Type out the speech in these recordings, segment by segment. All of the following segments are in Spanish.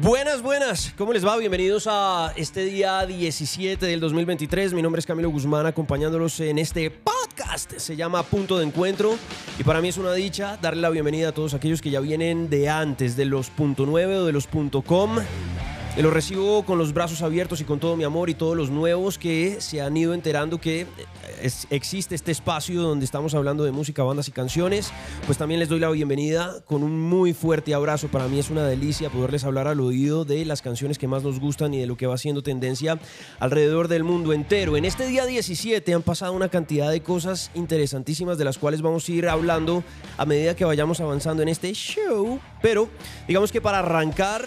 Buenas, buenas. ¿Cómo les va? Bienvenidos a este día 17 del 2023. Mi nombre es Camilo Guzmán, acompañándolos en este podcast. Se llama Punto de Encuentro. Y para mí es una dicha darle la bienvenida a todos aquellos que ya vienen de antes, de los .9 o de los .com. Y los recibo con los brazos abiertos y con todo mi amor y todos los nuevos que se han ido enterando que existe este espacio donde estamos hablando de música, bandas y canciones, pues también les doy la bienvenida con un muy fuerte abrazo. Para mí es una delicia poderles hablar al oído de las canciones que más nos gustan y de lo que va siendo tendencia alrededor del mundo entero. En este día 17 han pasado una cantidad de cosas interesantísimas de las cuales vamos a ir hablando a medida que vayamos avanzando en este show. Pero digamos que para arrancar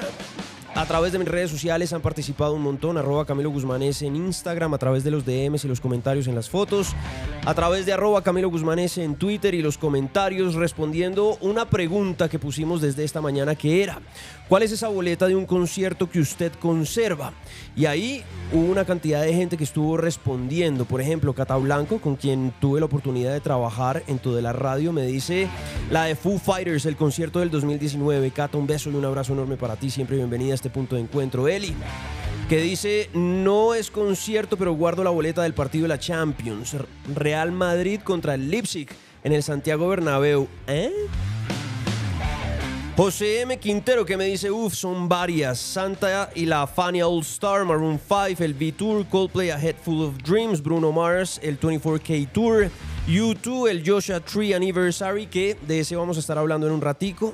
a través de mis redes sociales han participado un montón, arroba Camilo Guzmanes en Instagram, a través de los DMs y los comentarios en las fotos, a través de arroba Camilo Guzmanes en Twitter y los comentarios respondiendo una pregunta que pusimos desde esta mañana que era, ¿cuál es esa boleta de un concierto que usted conserva? Y ahí hubo una cantidad de gente que estuvo respondiendo, por ejemplo, Cata Blanco, con quien tuve la oportunidad de trabajar en toda la radio, me dice la de Foo Fighters, el concierto del 2019. Cata, un beso y un abrazo enorme para ti, siempre bienvenida a este punto de encuentro. Eli, que dice, no es concierto, pero guardo la boleta del partido de la Champions. Real Madrid contra el Leipzig en el Santiago Bernabéu. ¿Eh? José M. Quintero que me dice, uff, son varias. Santa y la Fania All Star, Maroon 5, el V-Tour, Coldplay, A Head Full of Dreams, Bruno Mars, el 24K Tour, U2, el Joshua Tree Anniversary, que de ese vamos a estar hablando en un ratico.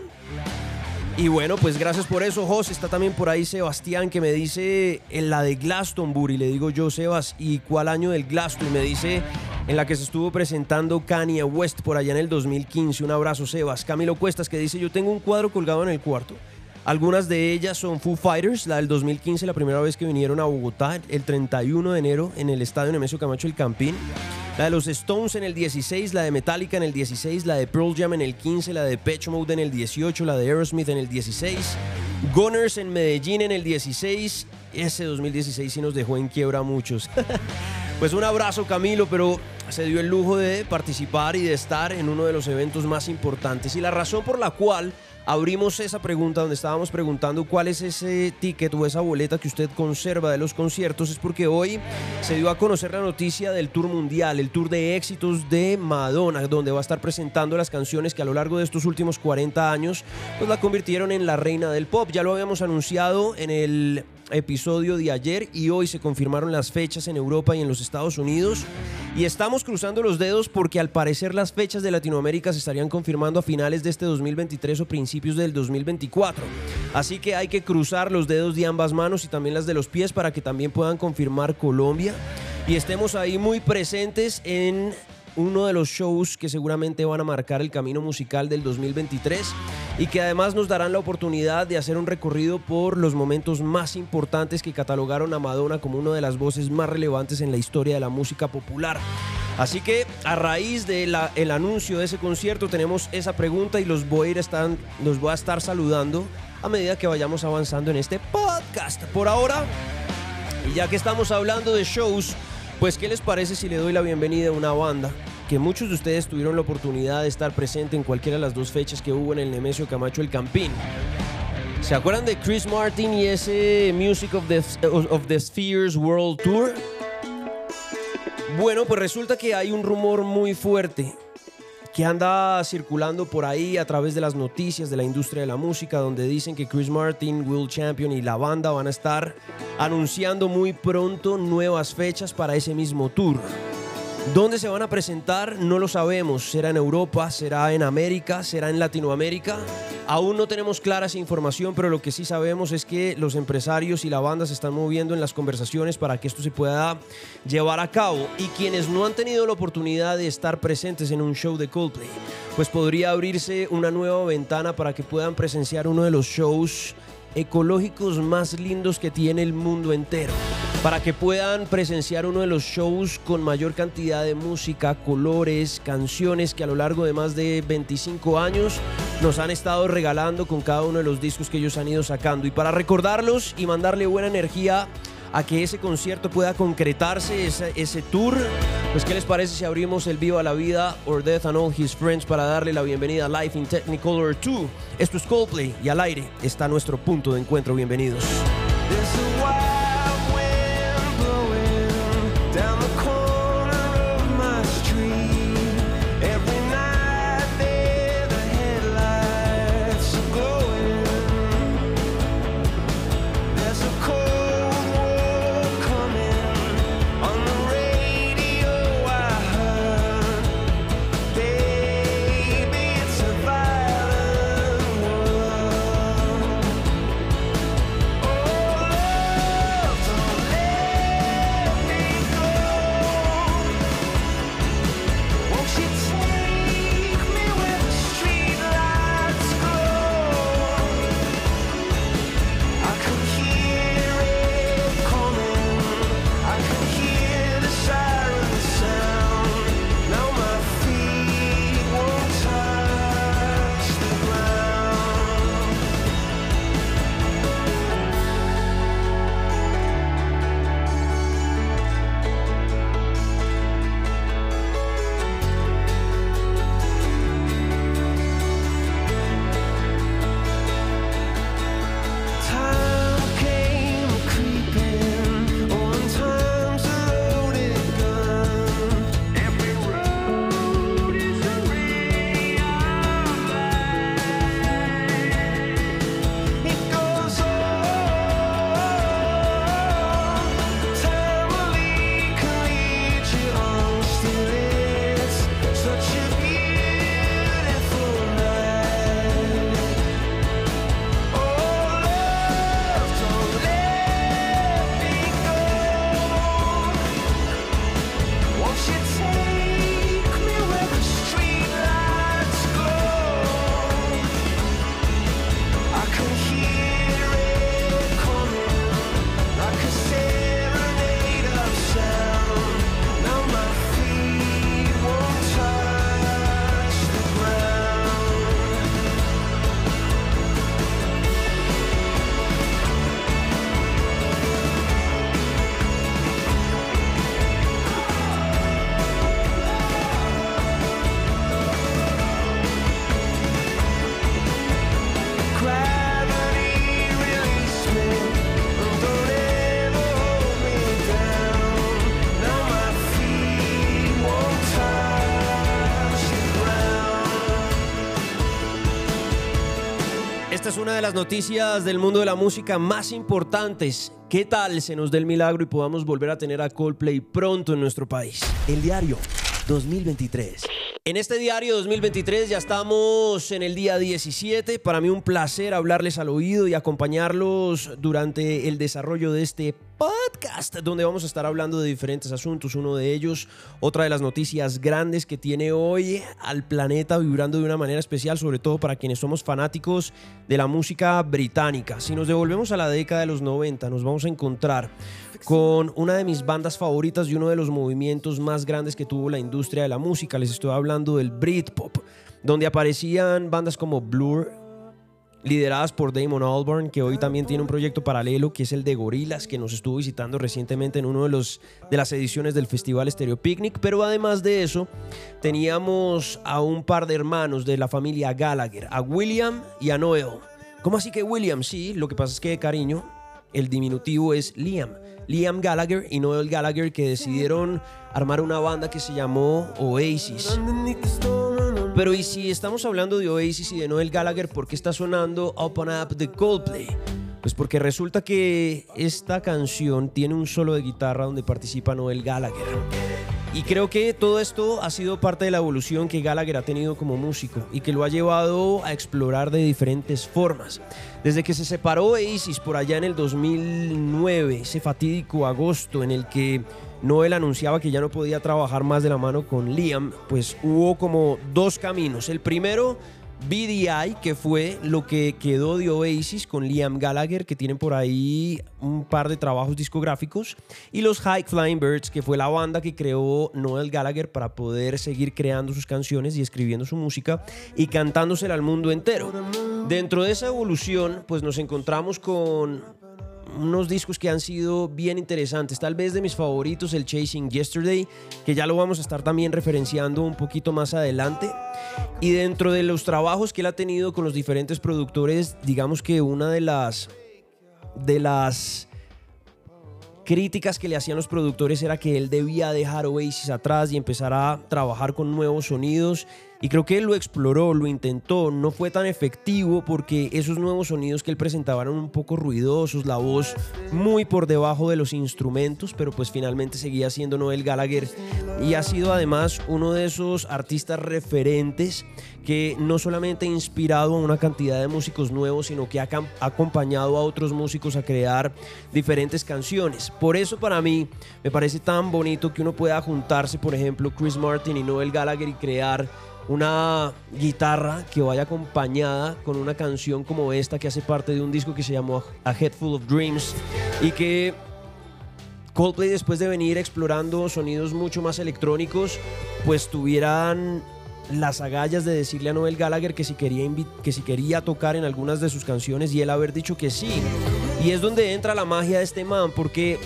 Y bueno, pues gracias por eso, José. Está también por ahí Sebastián que me dice en la de Glastonbury. Le digo yo, Sebas, ¿y cuál año del Glastonbury? Me dice en la que se estuvo presentando Kanye West por allá en el 2015. Un abrazo, Sebas. Camilo Cuestas que dice, yo tengo un cuadro colgado en el cuarto. Algunas de ellas son Foo Fighters, la del 2015, la primera vez que vinieron a Bogotá, el 31 de enero en el estadio Nemesio Camacho El Campín. La de los Stones en el 16, la de Metallica en el 16, la de Pearl Jam en el 15, la de Pitch Mode en el 18, la de Aerosmith en el 16, Gunners en Medellín en el 16. Ese 2016 sí nos dejó en quiebra a muchos. pues un abrazo Camilo, pero se dio el lujo de participar y de estar en uno de los eventos más importantes. Y la razón por la cual abrimos esa pregunta donde estábamos preguntando cuál es ese ticket o esa boleta que usted conserva de los conciertos es porque hoy se dio a conocer la noticia del tour mundial, el tour de éxitos de Madonna, donde va a estar presentando las canciones que a lo largo de estos últimos 40 años pues la convirtieron en la reina del pop. Ya lo habíamos anunciado en el episodio de ayer y hoy se confirmaron las fechas en Europa y en los Estados Unidos. Y estamos cruzando los dedos porque al parecer las fechas de Latinoamérica se estarían confirmando a finales de este 2023 o principios del 2024. Así que hay que cruzar los dedos de ambas manos y también las de los pies para que también puedan confirmar Colombia y estemos ahí muy presentes en uno de los shows que seguramente van a marcar el camino musical del 2023 y que además nos darán la oportunidad de hacer un recorrido por los momentos más importantes que catalogaron a Madonna como una de las voces más relevantes en la historia de la música popular. Así que a raíz del el anuncio de ese concierto tenemos esa pregunta y los voy, a ir los a estar saludando a medida que vayamos avanzando en este podcast. Por ahora, ya que estamos hablando de shows, pues, ¿qué les parece si le doy la bienvenida a una banda que muchos de ustedes tuvieron la oportunidad de estar presente en cualquiera de las dos fechas que hubo en el Nemesio Camacho El Campín? ¿Se acuerdan de Chris Martin y ese Music of the, of the Spheres World Tour? Bueno, pues resulta que hay un rumor muy fuerte que anda circulando por ahí a través de las noticias de la industria de la música, donde dicen que Chris Martin, Will Champion y la banda van a estar anunciando muy pronto nuevas fechas para ese mismo tour. ¿Dónde se van a presentar? No lo sabemos. ¿Será en Europa? ¿Será en América? ¿Será en Latinoamérica? Aún no tenemos clara esa información, pero lo que sí sabemos es que los empresarios y la banda se están moviendo en las conversaciones para que esto se pueda llevar a cabo. Y quienes no han tenido la oportunidad de estar presentes en un show de Coldplay, pues podría abrirse una nueva ventana para que puedan presenciar uno de los shows ecológicos más lindos que tiene el mundo entero. para que puedan presenciar uno de los shows con mayor cantidad de música, colores, canciones que a lo largo de más de 25 años nos han estado regalando con cada uno de los discos que ellos han ido sacando. Y para recordarlos y mandarle buena energía a que ese concierto pueda concretarse, ese, tour. Pues, ¿qué les parece si abrimos el Viva la Vida or Death and All His Friends para darle la bienvenida a Life in Technicolor 2? Esto es Coldplay y al aire está nuestro punto de encuentro. Bienvenidos. Una de las noticias del mundo de la música más importantes. ¿Qué tal se nos dé el milagro y podamos volver a tener a Coldplay pronto en nuestro país? El diario 2023. En este diario 2023 ya estamos en el día 17. Para mí un placer hablarles al oído y acompañarlos durante el desarrollo de este podcast, donde vamos a estar hablando de diferentes asuntos. Uno de ellos, otra de las noticias grandes que tiene hoy al planeta vibrando de una manera especial, sobre todo para quienes somos fanáticos de la música británica. Si nos devolvemos a la década de los 90, nos vamos a encontrar con una de mis bandas favoritas y uno de los movimientos más grandes que tuvo la industria de la música. Les estoy hablando del Britpop, donde aparecían bandas como Blur, lideradas por Damon Albarn, que hoy también tiene un proyecto paralelo que es el de Gorilas, que nos estuvo visitando recientemente en uno de, los, de las ediciones del Festival Stereo Picnic. Pero además de eso, teníamos a un par de hermanos de la familia Gallagher, a William y a Noel. ¿Cómo así que William? Sí, lo que pasa es que, cariño, el diminutivo es Liam. Liam Gallagher y Noel Gallagher que decidieron armar una banda que se llamó Oasis. Pero y si estamos hablando de Oasis y de Noel Gallagher, ¿por qué está sonando Up on Up de Coldplay? Pues porque resulta que esta canción tiene un solo de guitarra donde participa Noel Gallagher. Y creo que todo esto ha sido parte de la evolución que Gallagher ha tenido como músico y que lo ha llevado a explorar de diferentes formas. Desde que se separó Oasis por allá en el 2009, ese fatídico agosto en el que Noel anunciaba que ya no podía trabajar más de la mano con Liam, pues hubo como dos caminos. El primero BDI, que fue lo que quedó de Oasis con Liam Gallagher, que tienen por ahí un par de trabajos discográficos, y los High Flying Birds, que fue la banda que creó Noel Gallagher para poder seguir creando sus canciones y escribiendo su música y cantándosela al mundo entero. Dentro de esa evolución, pues nos encontramos con unos discos que han sido bien interesantes. Tal vez de mis favoritos, el Chasing Yesterday, que ya lo vamos a estar también referenciando un poquito más adelante. Y dentro de los trabajos que él ha tenido con los diferentes productores, digamos que una de las de las críticas que le hacían los productores era que él debía dejar Oasis atrás y empezar a trabajar con nuevos sonidos y creo que él lo exploró, lo intentó, no fue tan efectivo porque esos nuevos sonidos que él presentaba eran un poco ruidosos, la voz muy por debajo de los instrumentos, pero pues finalmente seguía siendo Noel Gallagher y ha sido además uno de esos artistas referentes que no solamente ha inspirado a una cantidad de músicos nuevos, sino que ha acompañado a otros músicos a crear diferentes canciones. Por eso para mí me parece tan bonito que uno pueda juntarse, por ejemplo, Chris Martin y Noel Gallagher y crear una guitarra que vaya acompañada con una canción como esta que hace parte de un disco que se llamó A Head Full of Dreams y que Coldplay después de venir explorando sonidos mucho más electrónicos pues tuvieran las agallas de decirle a Noel Gallagher que si quería que si quería tocar en algunas de sus canciones y él haber dicho que sí. Y es donde entra la magia de este man porque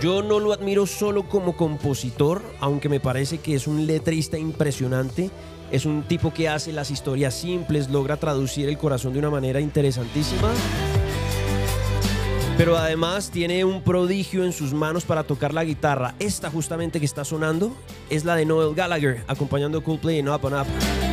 yo no lo admiro solo como compositor, aunque me parece que es un letrista impresionante. Es un tipo que hace las historias simples, logra traducir el corazón de una manera interesantísima. Pero además tiene un prodigio en sus manos para tocar la guitarra. Esta justamente que está sonando es la de Noel Gallagher, acompañando Coldplay en Up and Up.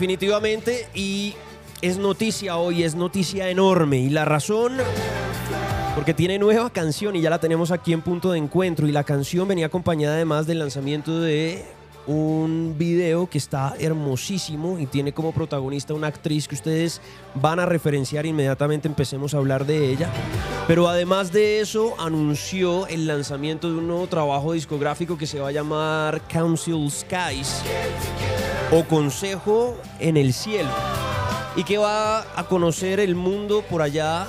Definitivamente y es noticia hoy, es noticia enorme. Y la razón porque tiene nueva canción y ya la tenemos aquí en punto de encuentro. Y la canción venía acompañada además del lanzamiento de un video que está hermosísimo y tiene como protagonista una actriz que ustedes van a referenciar inmediatamente empecemos a hablar de ella. Pero además de eso anunció el lanzamiento de un nuevo trabajo discográfico que se va a llamar Council Skies o Consejo en el Cielo y que va a conocer el mundo por allá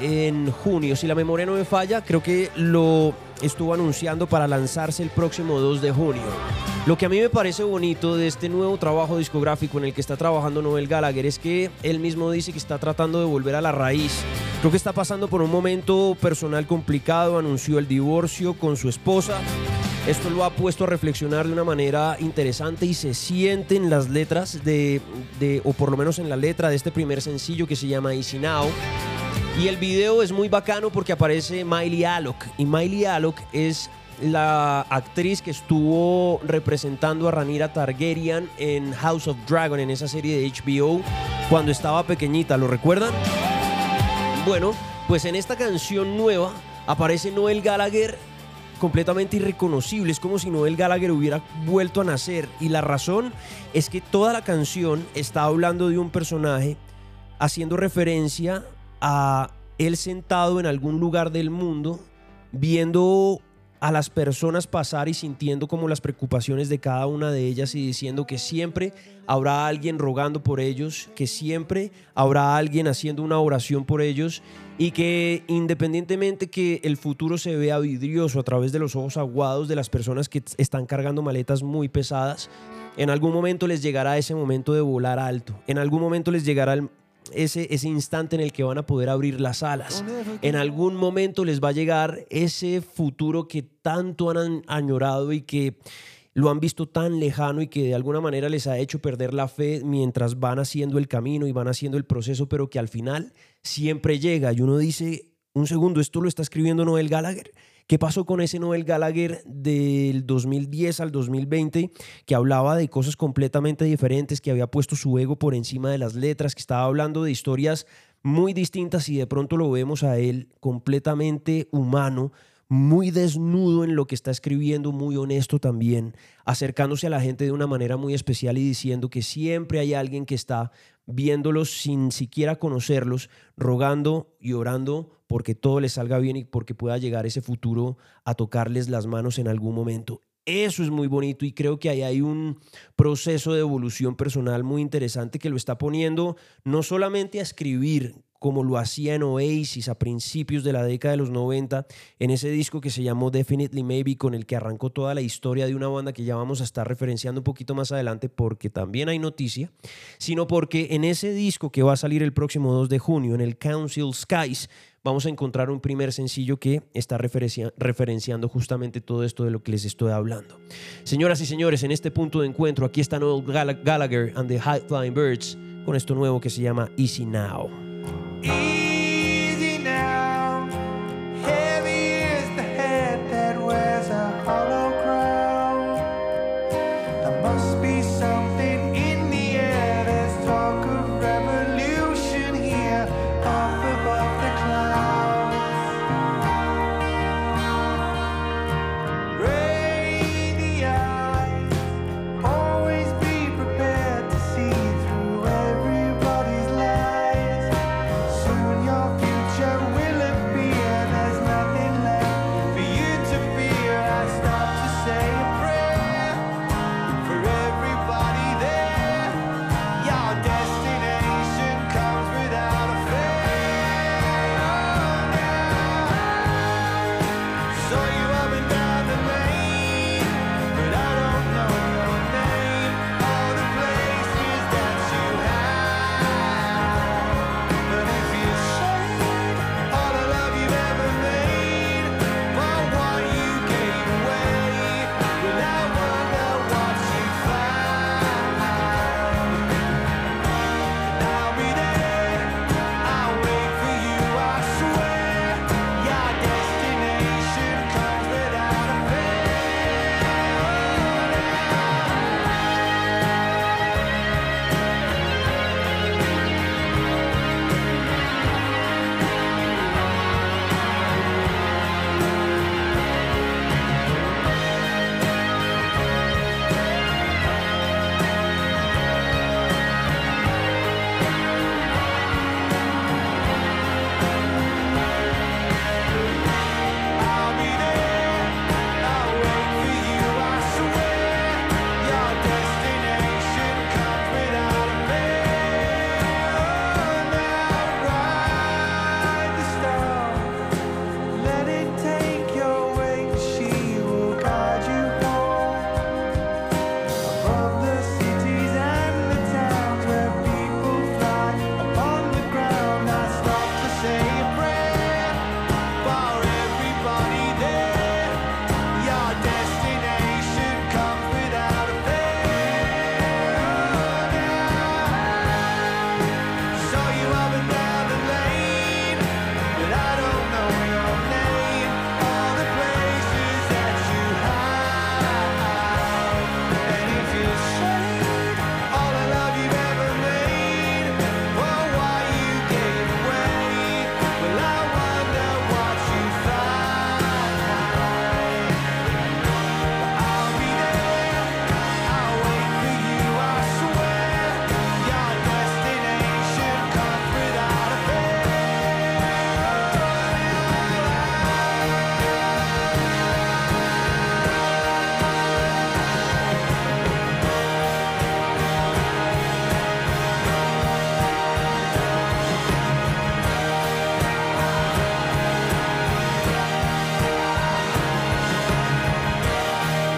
en junio. Si la memoria no me falla, creo que lo estuvo anunciando para lanzarse el próximo 2 de junio. Lo que a mí me parece bonito de este nuevo trabajo discográfico en el que está trabajando Noel Gallagher es que él mismo dice que está tratando de volver a la raíz. Creo que está pasando por un momento personal complicado, anunció el divorcio con su esposa esto lo ha puesto a reflexionar de una manera interesante y se siente en las letras de, o por lo menos en la letra de este primer sencillo que se llama Easy Now. Y el video es muy bacano porque aparece Miley Alok. Y Miley Alok es la actriz que estuvo representando a Ranira Targaryen en House of Dragon, en esa serie de HBO, cuando estaba pequeñita, ¿lo recuerdan? Bueno, pues en esta canción nueva aparece Noel Gallagher completamente irreconocible. Es como si Noel Gallagher hubiera vuelto a nacer. Y la razón es que toda la canción está hablando de un personaje haciendo referencia a él sentado en algún lugar del mundo viendo a las personas pasar y sintiendo como las preocupaciones de cada una de ellas y diciendo que siempre habrá alguien rogando por ellos, que siempre habrá alguien haciendo una oración por ellos y que independientemente que el futuro se vea vidrioso a través de los ojos aguados de las personas que están cargando maletas muy pesadas, en algún momento les llegará ese momento de volar alto, en algún momento les llegará ese, ese instante en el que van a poder abrir las alas. En algún momento les va a llegar ese futuro que tanto han añorado y que lo han visto tan lejano y que de alguna manera les ha hecho perder la fe mientras van haciendo el camino y van haciendo el proceso, pero que al final siempre llega. Y uno dice, un segundo, esto lo está escribiendo Noel Gallagher. ¿Qué pasó con ese Noel Gallagher del 2010 al 2020 que hablaba de cosas completamente diferentes, que había puesto su ego por encima de las letras, que estaba hablando de historias muy distintas y de pronto lo vemos a él completamente humano, muy desnudo en lo que está escribiendo, muy honesto también, acercándose a la gente de una manera muy especial y diciendo que siempre hay alguien que está viéndolos sin siquiera conocerlos, rogando y orando porque todo les salga bien y porque pueda llegar ese futuro a tocarles las manos en algún momento. Eso es muy bonito y creo que ahí hay un proceso de evolución personal muy interesante que lo está poniendo no solamente a escribir como lo hacía en Oasis a principios de la década de los 90, en ese disco que se llamó Definitely Maybe, con el que arrancó toda la historia de una banda que ya vamos a estar referenciando un poquito más adelante porque también hay noticia, sino porque en ese disco que va a salir el próximo 2 de junio, en el Council Skies, vamos a encontrar un primer sencillo que está referenciando justamente todo esto de lo que les estoy hablando. Señoras y señores, en este punto de encuentro, aquí está Noel Gallagher and the High Flying Birds con esto nuevo que se llama Easy Now. Even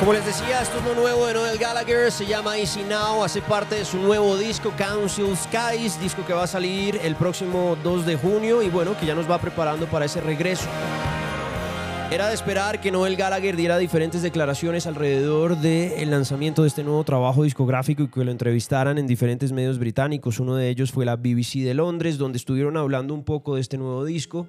Como les decía, esto es lo nuevo de Noel Gallagher, se llama Easy Now, hace parte de su nuevo disco Council Skies, disco que va a salir el próximo 2 de junio y bueno, que ya nos va preparando para ese regreso. Era de esperar que Noel Gallagher diera diferentes declaraciones alrededor del lanzamiento de este nuevo trabajo discográfico y que lo entrevistaran en diferentes medios británicos. Uno de ellos fue la BBC de Londres, donde estuvieron hablando un poco de este nuevo disco.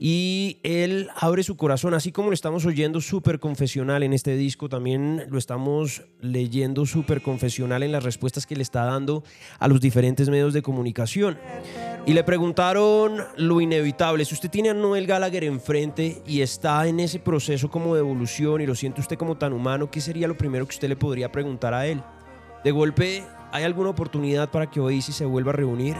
Y él abre su corazón, así como lo estamos oyendo súper confesional en este disco, también lo estamos leyendo súper confesional en las respuestas que le está dando a los diferentes medios de comunicación. Y le preguntaron lo inevitable. Si usted tiene a Noel Gallagher enfrente y está en ese proceso como de evolución y lo siente usted como tan humano, ¿qué sería lo primero que usted le podría preguntar a él? De golpe, ¿hay alguna oportunidad para que Oasis se vuelva a reunir?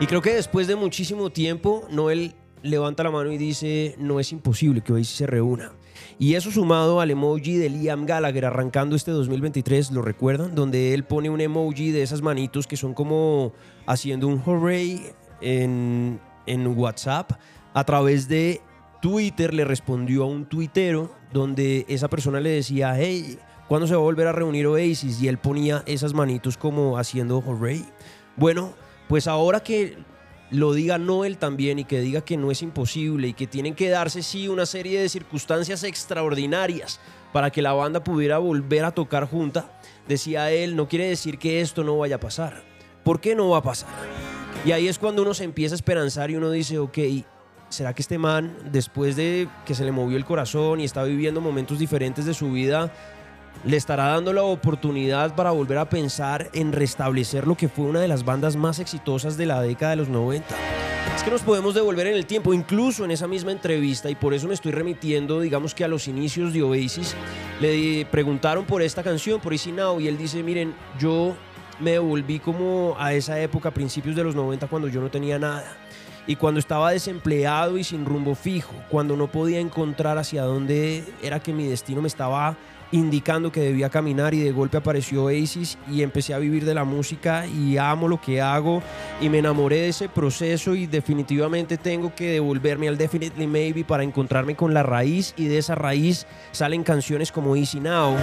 Y creo que después de muchísimo tiempo, Noel levanta la mano y dice, no es imposible que Oasis se reúna. Y eso sumado al emoji de Liam Gallagher arrancando este 2023, ¿lo recuerdan? Donde él pone un emoji de esas manitos que son como haciendo un hooray en, en WhatsApp. A través de Twitter le respondió a un tuitero donde esa persona le decía, hey, ¿cuándo se va a volver a reunir Oasis? Y él ponía esas manitos como haciendo hooray. Bueno, pues ahora que lo diga Noel también y que diga que no es imposible y que tienen que darse sí una serie de circunstancias extraordinarias para que la banda pudiera volver a tocar junta, decía él, no quiere decir que esto no vaya a pasar. ¿Por qué no va a pasar? Y ahí es cuando uno se empieza a esperanzar y uno dice, ok, ¿será que este man, después de que se le movió el corazón y está viviendo momentos diferentes de su vida, le estará dando la oportunidad para volver a pensar en restablecer lo que fue una de las bandas más exitosas de la década de los 90. Es que nos podemos devolver en el tiempo, incluso en esa misma entrevista, y por eso me estoy remitiendo, digamos que a los inicios de Oasis, le preguntaron por esta canción, por Easy Now, y él dice, miren, yo me devolví como a esa época, principios de los 90, cuando yo no tenía nada. Y cuando estaba desempleado y sin rumbo fijo, cuando no podía encontrar hacia dónde era que mi destino me estaba indicando que debía caminar y de golpe apareció Oasis y empecé a vivir de la música y amo lo que hago y me enamoré de ese proceso y definitivamente tengo que devolverme al Definitely Maybe para encontrarme con la raíz y de esa raíz salen canciones como Easy Now.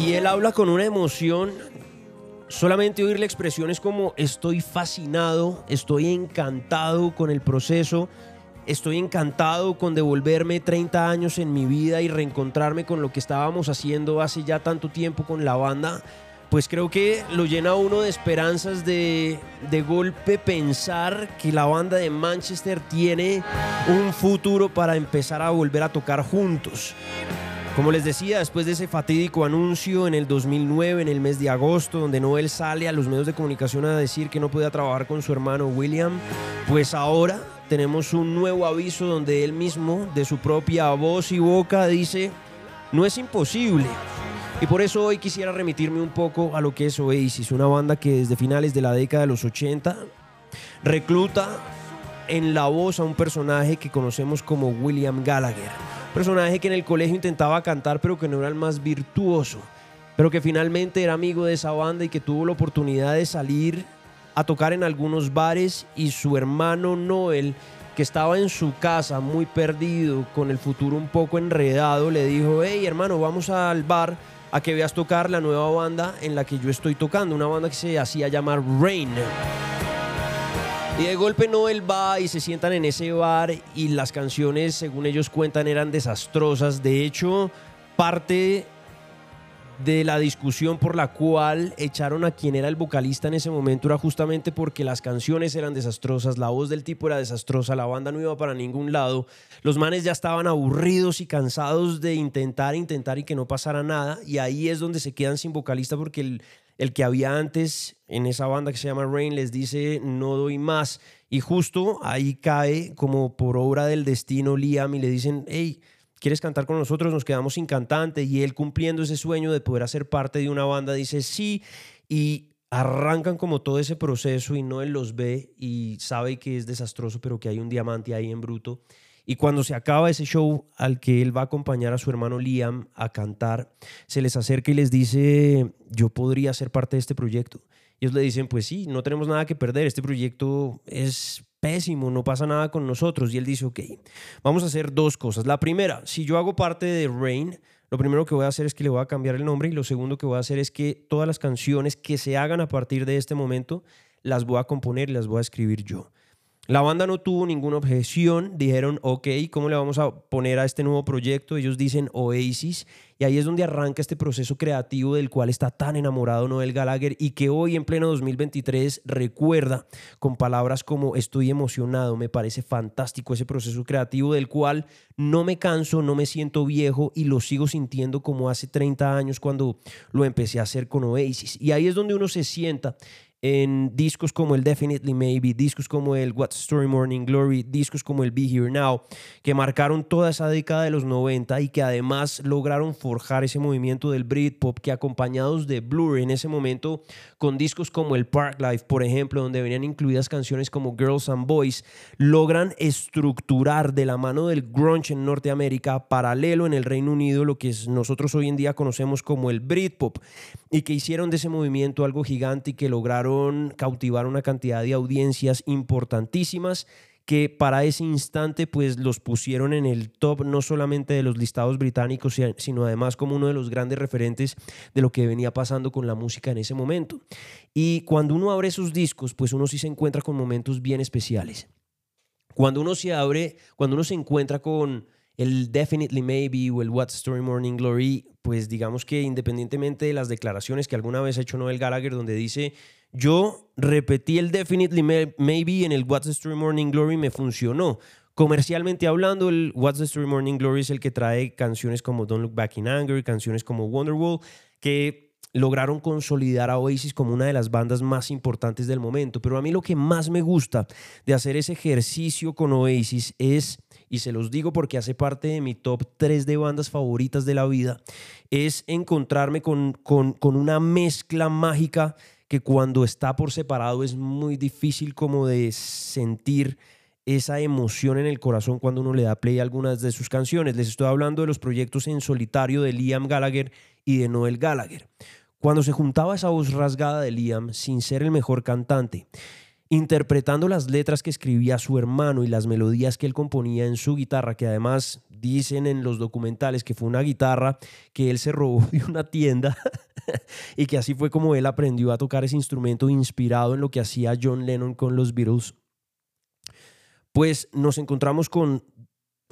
Y él habla con una emoción Solamente oírle expresiones como estoy fascinado, estoy encantado con el proceso, Estoy encantado con devolverme 30 años en mi vida y reencontrarme con lo que estábamos haciendo hace ya tanto tiempo con la banda. Pues creo que lo llena uno de esperanzas de, de golpe pensar que la banda de Manchester tiene un futuro para empezar a volver a tocar juntos. Como les decía, después de ese fatídico anuncio en el 2009, en el mes de agosto, donde Noel sale a los medios de comunicación a decir que no podía trabajar con su hermano William, pues ahora tenemos un nuevo aviso donde él mismo, de su propia voz y boca, dice, no es imposible. Y por eso hoy quisiera remitirme un poco a lo que es Oasis, una banda que desde finales de la década de los 80 recluta en la voz a un personaje que conocemos como William Gallagher. Personaje que en el colegio intentaba cantar pero que no era el más virtuoso, pero que finalmente era amigo de esa banda y que tuvo la oportunidad de salir a tocar en algunos bares y su hermano Noel, que estaba en su casa muy perdido, con el futuro un poco enredado, le dijo, hey hermano, vamos al bar a que veas tocar la nueva banda en la que yo estoy tocando, una banda que se hacía llamar Rain. Y de golpe Noel va y se sientan en ese bar y las canciones, según ellos cuentan, eran desastrosas. De hecho, parte de la discusión por la cual echaron a quien era el vocalista en ese momento era justamente porque las canciones eran desastrosas, la voz del tipo era desastrosa, la banda no iba para ningún lado, los manes ya estaban aburridos y cansados de intentar, intentar y que no pasara nada, y ahí es donde se quedan sin vocalista porque el, el que había antes en esa banda que se llama Rain les dice no doy más, y justo ahí cae como por obra del destino Liam y le dicen, hey, ¿quieres cantar con nosotros? Nos quedamos sin cantante y él cumpliendo ese sueño de poder hacer parte de una banda dice sí y arrancan como todo ese proceso y no él los ve y sabe que es desastroso pero que hay un diamante ahí en bruto. Y cuando se acaba ese show al que él va a acompañar a su hermano Liam a cantar, se les acerca y les dice, yo podría ser parte de este proyecto. Y ellos le dicen, pues sí, no tenemos nada que perder, este proyecto es pésimo, no pasa nada con nosotros. Y él dice, ok, vamos a hacer dos cosas. La primera, si yo hago parte de Rain, lo primero que voy a hacer es que le voy a cambiar el nombre y lo segundo que voy a hacer es que todas las canciones que se hagan a partir de este momento las voy a componer y las voy a escribir yo. La banda no tuvo ninguna objeción, dijeron, ok, ¿cómo le vamos a poner a este nuevo proyecto? Ellos dicen Oasis, y ahí es donde arranca este proceso creativo del cual está tan enamorado Noel Gallagher y que hoy en pleno 2023 recuerda con palabras como estoy emocionado, me parece fantástico ese proceso creativo del cual no me canso, no me siento viejo y lo sigo sintiendo como hace 30 años cuando lo empecé a hacer con Oasis. Y ahí es donde uno se sienta en discos como el Definitely Maybe, discos como el What's Story Morning Glory, discos como el Be Here Now, que marcaron toda esa década de los 90 y que además lograron forjar ese movimiento del Britpop que acompañados de Blur en ese momento con discos como el Park Life, por ejemplo, donde venían incluidas canciones como Girls and Boys, logran estructurar de la mano del grunge en Norteamérica, paralelo en el Reino Unido, lo que nosotros hoy en día conocemos como el Britpop, y que hicieron de ese movimiento algo gigante y que lograron cautivar una cantidad de audiencias importantísimas que para ese instante pues los pusieron en el top no solamente de los listados británicos, sino además como uno de los grandes referentes de lo que venía pasando con la música en ese momento. Y cuando uno abre esos discos, pues uno sí se encuentra con momentos bien especiales. Cuando uno se abre, cuando uno se encuentra con el Definitely Maybe o el What's Story Morning Glory, pues digamos que independientemente de las declaraciones que alguna vez ha hecho Noel Gallagher, donde dice yo repetí el Definitely Maybe en el What's the Story Morning Glory, me funcionó. Comercialmente hablando, el What's the Story Morning Glory es el que trae canciones como Don't Look Back in Anger, canciones como Wonderwall, que lograron consolidar a Oasis como una de las bandas más importantes del momento. Pero a mí lo que más me gusta de hacer ese ejercicio con Oasis es, y se los digo porque hace parte de mi top 3 de bandas favoritas de la vida, es encontrarme con, con, con una mezcla mágica que cuando está por separado es muy difícil como de sentir esa emoción en el corazón cuando uno le da play a algunas de sus canciones. Les estoy hablando de los proyectos en solitario de Liam Gallagher y de Noel Gallagher. Cuando se juntaba esa voz rasgada de Liam sin ser el mejor cantante, interpretando las letras que escribía su hermano y las melodías que él componía en su guitarra, que además dicen en los documentales que fue una guitarra que él se robó de una tienda y que así fue como él aprendió a tocar ese instrumento inspirado en lo que hacía John Lennon con los Beatles, pues nos encontramos con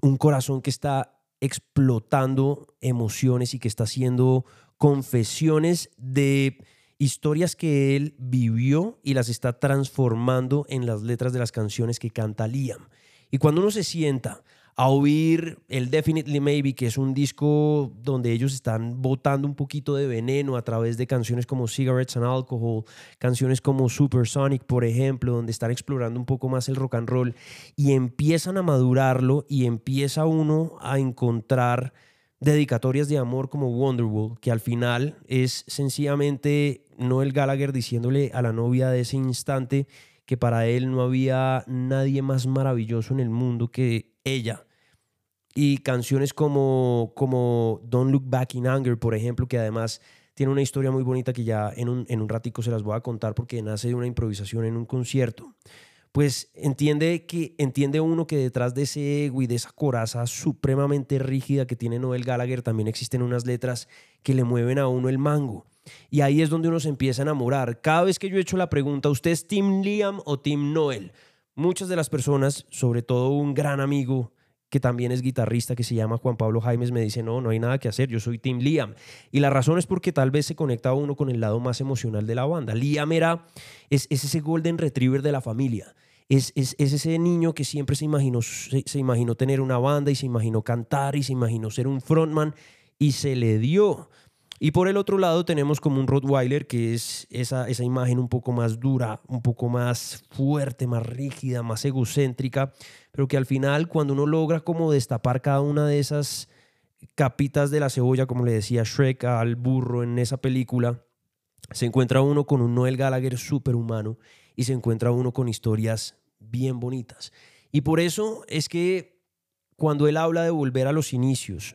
un corazón que está explotando emociones y que está haciendo confesiones de historias que él vivió y las está transformando en las letras de las canciones que canta Liam. Y cuando uno se sienta a oír el Definitely Maybe, que es un disco donde ellos están botando un poquito de veneno a través de canciones como Cigarettes and Alcohol, canciones como Supersonic, por ejemplo, donde están explorando un poco más el rock and roll y empiezan a madurarlo y empieza uno a encontrar dedicatorias de amor como Wonderwall, que al final es sencillamente Noel Gallagher diciéndole a la novia de ese instante que para él no había nadie más maravilloso en el mundo que ella. Y canciones como, como Don't Look Back in Anger, por ejemplo, que además tiene una historia muy bonita que ya en un, en un ratico se las voy a contar porque nace de una improvisación en un concierto. Pues entiende, que, entiende uno que detrás de ese ego y de esa coraza supremamente rígida que tiene Noel Gallagher también existen unas letras que le mueven a uno el mango. Y ahí es donde uno se empieza a enamorar. Cada vez que yo he hecho la pregunta, ¿usted es Team Liam o Team Noel? muchas de las personas, sobre todo un gran amigo que también es guitarrista, que se llama Juan Pablo Jaimes, me dice, no, no hay nada que hacer, yo soy Tim Liam. Y la razón es porque tal vez se conecta uno con el lado más emocional de la banda. Liam era, es, ese golden retriever de la familia. Es, es, ese niño que siempre se imaginó, se imaginó tener una banda y se imaginó cantar y se imaginó ser un frontman y se le dio. Y por el otro lado tenemos como un Rottweiler, que es esa, esa imagen un poco más dura, un poco más fuerte, más rígida, más egocéntrica, pero que al final cuando uno logra como destapar cada una de esas capitas de la cebolla, como le decía Shrek al burro en esa película, se encuentra uno con un Noel Gallagher superhumano y se encuentra uno con historias bien bonitas. Y por eso es que cuando él habla de volver a los inicios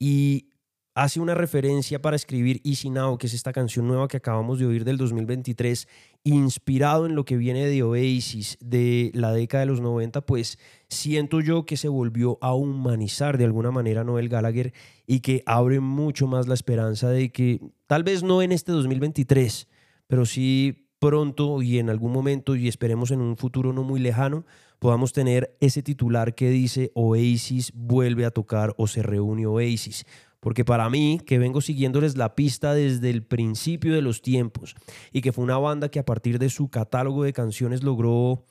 y hace una referencia para escribir Easy Now, que es esta canción nueva que acabamos de oír del 2023, inspirado en lo que viene de Oasis de la década de los 90, pues siento yo que se volvió a humanizar de alguna manera Noel Gallagher y que abre mucho más la esperanza de que tal vez no en este 2023, pero sí pronto y en algún momento y esperemos en un futuro no muy lejano, podamos tener ese titular que dice Oasis vuelve a tocar o se reúne Oasis. Porque para mí, que vengo siguiéndoles la pista desde el principio de los tiempos y que fue una banda que a partir de su catálogo de canciones logró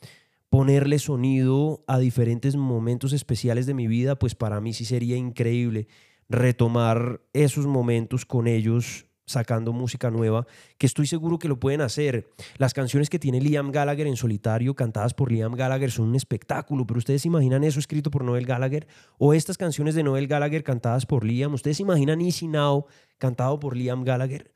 ponerle sonido a diferentes momentos especiales de mi vida, pues para mí sí sería increíble retomar esos momentos con ellos sacando música nueva, que estoy seguro que lo pueden hacer. Las canciones que tiene Liam Gallagher en solitario, cantadas por Liam Gallagher, son un espectáculo, pero ustedes imaginan eso escrito por Noel Gallagher o estas canciones de Noel Gallagher cantadas por Liam, ustedes imaginan Easy Now cantado por Liam Gallagher.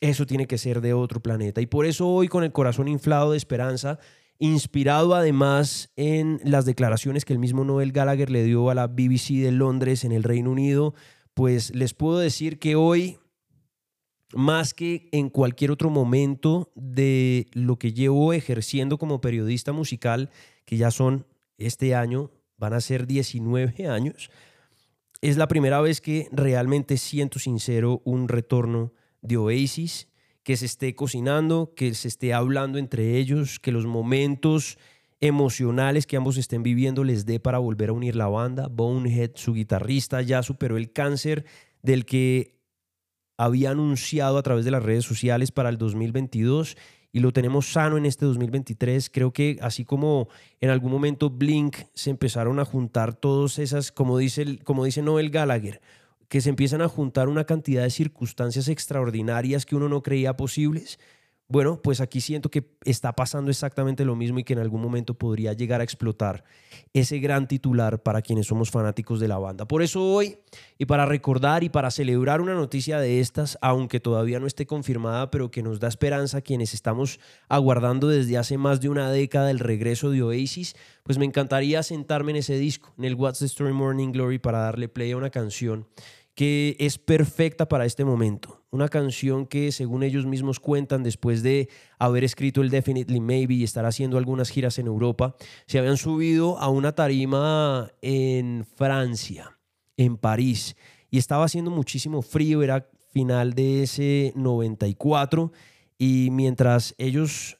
Eso tiene que ser de otro planeta. Y por eso hoy con el corazón inflado de esperanza, inspirado además en las declaraciones que el mismo Noel Gallagher le dio a la BBC de Londres en el Reino Unido, pues les puedo decir que hoy más que en cualquier otro momento de lo que llevo ejerciendo como periodista musical, que ya son este año, van a ser 19 años, es la primera vez que realmente siento sincero un retorno de Oasis, que se esté cocinando, que se esté hablando entre ellos, que los momentos emocionales que ambos estén viviendo les dé para volver a unir la banda. Bonehead, su guitarrista, ya superó el cáncer del que había anunciado a través de las redes sociales para el 2022 y lo tenemos sano en este 2023. Creo que así como en algún momento Blink se empezaron a juntar todas esas, como dice, como dice Noel Gallagher, que se empiezan a juntar una cantidad de circunstancias extraordinarias que uno no creía posibles bueno, pues aquí siento que está pasando exactamente lo mismo y que en algún momento podría llegar a explotar ese gran titular para quienes somos fanáticos de la banda. Por eso hoy, y para recordar y para celebrar una noticia de estas, aunque todavía no esté confirmada, pero que nos da esperanza a quienes estamos aguardando desde hace más de una década el regreso de Oasis, pues me encantaría sentarme en ese disco, en el What's the Story Morning Glory, para darle play a una canción que es perfecta para este momento. Una canción que, según ellos mismos cuentan, después de haber escrito el Definitely Maybe y estar haciendo algunas giras en Europa, se habían subido a una tarima en Francia, en París, y estaba haciendo muchísimo frío, era final de ese 94, y mientras ellos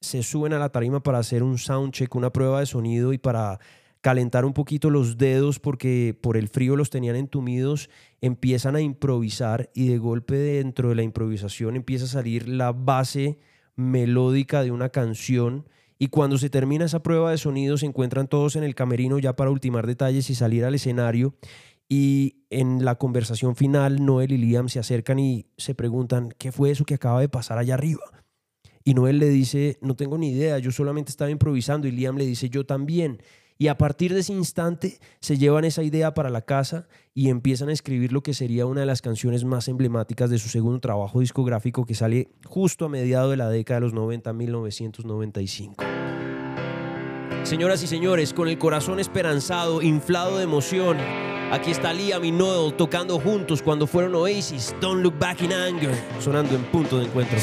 se suben a la tarima para hacer un soundcheck, una prueba de sonido y para calentar un poquito los dedos porque por el frío los tenían entumidos, empiezan a improvisar y de golpe dentro de la improvisación empieza a salir la base melódica de una canción y cuando se termina esa prueba de sonido se encuentran todos en el camerino ya para ultimar detalles y salir al escenario y en la conversación final Noel y Liam se acercan y se preguntan qué fue eso que acaba de pasar allá arriba. Y Noel le dice, no tengo ni idea, yo solamente estaba improvisando y Liam le dice, yo también. Y a partir de ese instante se llevan esa idea para la casa y empiezan a escribir lo que sería una de las canciones más emblemáticas de su segundo trabajo discográfico que sale justo a mediados de la década de los 90, 1995. Señoras y señores, con el corazón esperanzado, inflado de emoción, aquí está Liam y Noel tocando juntos cuando fueron Oasis, Don't Look Back in Anger, sonando en punto de encuentro.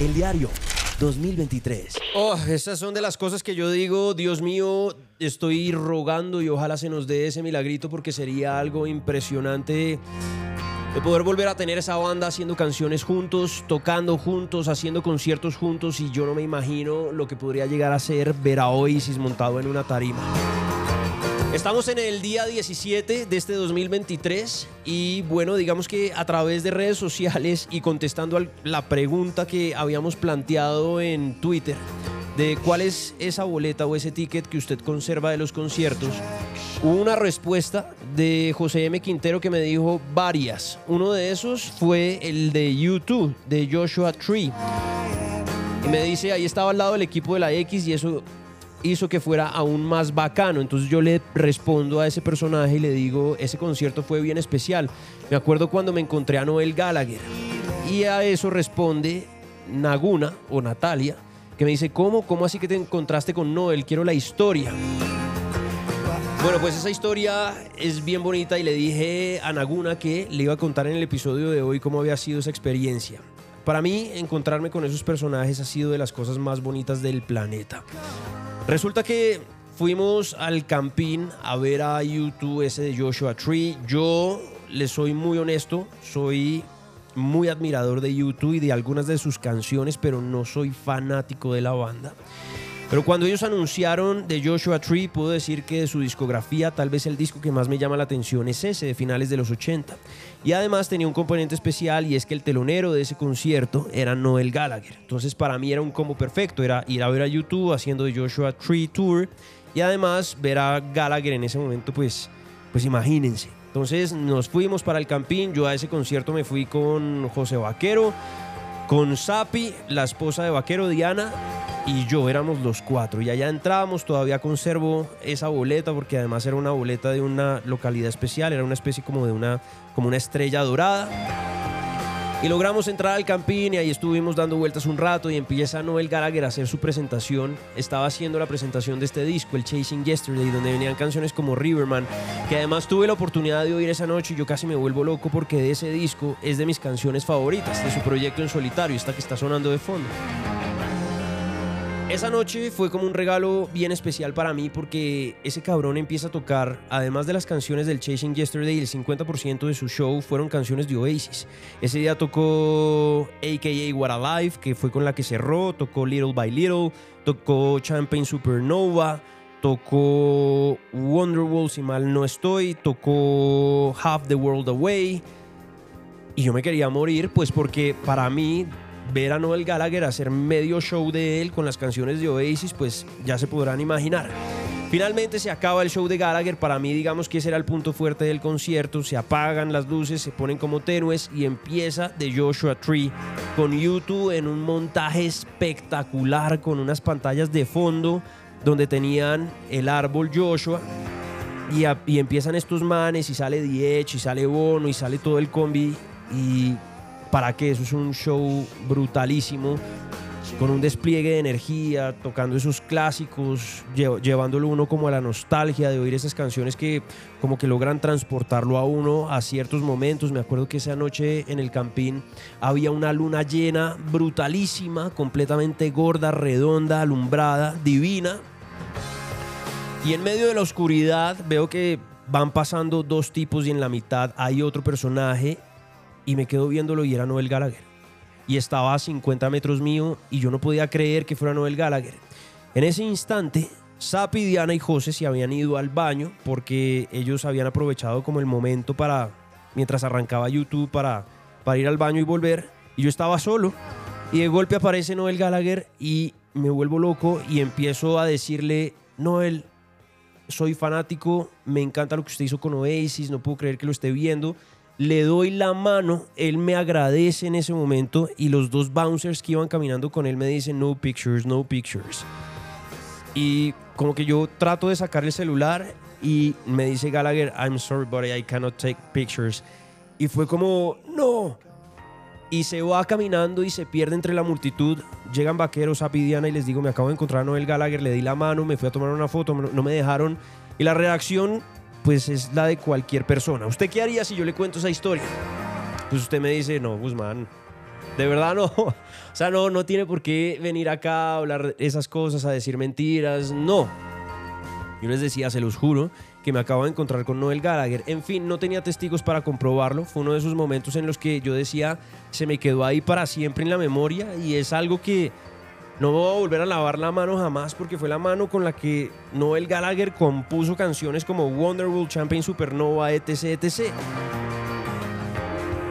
El diario 2023. Oh, esas son de las cosas que yo digo, Dios mío, estoy rogando y ojalá se nos dé ese milagrito porque sería algo impresionante de poder volver a tener esa banda haciendo canciones juntos, tocando juntos, haciendo conciertos juntos y yo no me imagino lo que podría llegar a ser ver a Oasis montado en una tarima. Estamos en el día 17 de este 2023 y bueno, digamos que a través de redes sociales y contestando a la pregunta que habíamos planteado en Twitter de cuál es esa boleta o ese ticket que usted conserva de los conciertos, hubo una respuesta de José M. Quintero que me dijo varias. Uno de esos fue el de YouTube, de Joshua Tree. Y me dice, ahí estaba al lado del equipo de la X y eso hizo que fuera aún más bacano. Entonces yo le respondo a ese personaje y le digo, ese concierto fue bien especial. Me acuerdo cuando me encontré a Noel Gallagher. Y a eso responde Naguna o Natalia, que me dice, ¿cómo? ¿Cómo así que te encontraste con Noel? Quiero la historia. Bueno, pues esa historia es bien bonita y le dije a Naguna que le iba a contar en el episodio de hoy cómo había sido esa experiencia. Para mí, encontrarme con esos personajes ha sido de las cosas más bonitas del planeta. Resulta que fuimos al Campín a ver a YouTube ese de Joshua Tree. Yo le soy muy honesto, soy muy admirador de YouTube y de algunas de sus canciones, pero no soy fanático de la banda. Pero cuando ellos anunciaron de Joshua Tree, puedo decir que de su discografía, tal vez el disco que más me llama la atención es ese, de finales de los 80. Y además tenía un componente especial y es que el telonero de ese concierto era Noel Gallagher. Entonces para mí era un combo perfecto, era ir a ver a YouTube haciendo de Joshua Tree Tour y además ver a Gallagher en ese momento, pues, pues imagínense. Entonces nos fuimos para el Campín, yo a ese concierto me fui con José Vaquero, con Sapi, la esposa de Vaquero Diana y yo éramos los cuatro. Y allá entrábamos, todavía conservo esa boleta porque además era una boleta de una localidad especial, era una especie como de una, como una estrella dorada. Y logramos entrar al campín y ahí estuvimos dando vueltas un rato y empieza Noel Gallagher a hacer su presentación. Estaba haciendo la presentación de este disco, el Chasing Yesterday, donde venían canciones como Riverman, que además tuve la oportunidad de oír esa noche y yo casi me vuelvo loco porque de ese disco es de mis canciones favoritas, de su proyecto en solitario, esta que está sonando de fondo. Esa noche fue como un regalo bien especial para mí porque ese cabrón empieza a tocar, además de las canciones del Chasing Yesterday, el 50% de su show fueron canciones de Oasis. Ese día tocó AKA What a Life, que fue con la que cerró, tocó Little by Little, tocó Champagne Supernova, tocó Wonderwall, si mal no estoy, tocó Half the World Away. Y yo me quería morir, pues porque para mí ver a Noel Gallagher hacer medio show de él con las canciones de Oasis, pues ya se podrán imaginar. Finalmente se acaba el show de Gallagher, para mí digamos que ese era el punto fuerte del concierto, se apagan las luces, se ponen como tenues y empieza de Joshua Tree con YouTube en un montaje espectacular con unas pantallas de fondo donde tenían el árbol Joshua. Y, empiezan estos manes y sale Diech y sale Bono y sale todo el combi y para qué, eso es un show brutalísimo con un despliegue de energía, tocando esos clásicos, lle- llevándolo uno como a la nostalgia de oír esas canciones que como que logran transportarlo a uno a ciertos momentos. Me acuerdo que esa noche en el Campín había una luna llena, brutalísima, completamente gorda, redonda, alumbrada, divina. Y en medio de la oscuridad veo que van pasando dos tipos y en la mitad hay otro personaje y me quedo viéndolo y era Noel Gallagher. Y estaba a 50 metros mío y yo no podía creer que fuera Noel Gallagher. En ese instante, Sapi, Diana y José se habían ido al baño porque ellos habían aprovechado como el momento para, mientras arrancaba YouTube, para, para ir al baño y volver. Y yo estaba solo. Y de golpe aparece Noel Gallagher y me vuelvo loco y empiezo a decirle, Noel, soy fanático, me encanta lo que usted hizo con Oasis, no puedo creer que lo esté viendo. Le doy la mano, él me agradece en ese momento y los dos bouncers que iban caminando con él me dicen no pictures, no pictures. Y como que yo trato de sacar el celular y me dice Gallagher, I'm sorry buddy, I cannot take pictures. Y fue como, no. y se va caminando y se pierde entre la multitud. Llegan vaqueros a Pidiana y les digo, me acabo de encontrar a Noel Gallagher, le di la mano, me fui a tomar una foto, no me dejaron. Y la reacción, pues es la de cualquier persona. ¿Usted qué haría si yo le cuento esa historia? Pues usted me dice, no, Guzmán, de verdad no. O sea, no, no tiene por qué venir acá a hablar esas cosas, a decir mentiras, no. Yo les decía, se los juro, que me acabo de encontrar con Noel Gallagher. En fin, no tenía testigos para comprobarlo. Fue uno de esos momentos en los que yo decía, se me quedó ahí para siempre en la memoria y es algo que no voy a volver a lavar la mano jamás porque fue la mano con la que Noel Gallagher compuso canciones como Wonderful Champion Supernova, etc, etc.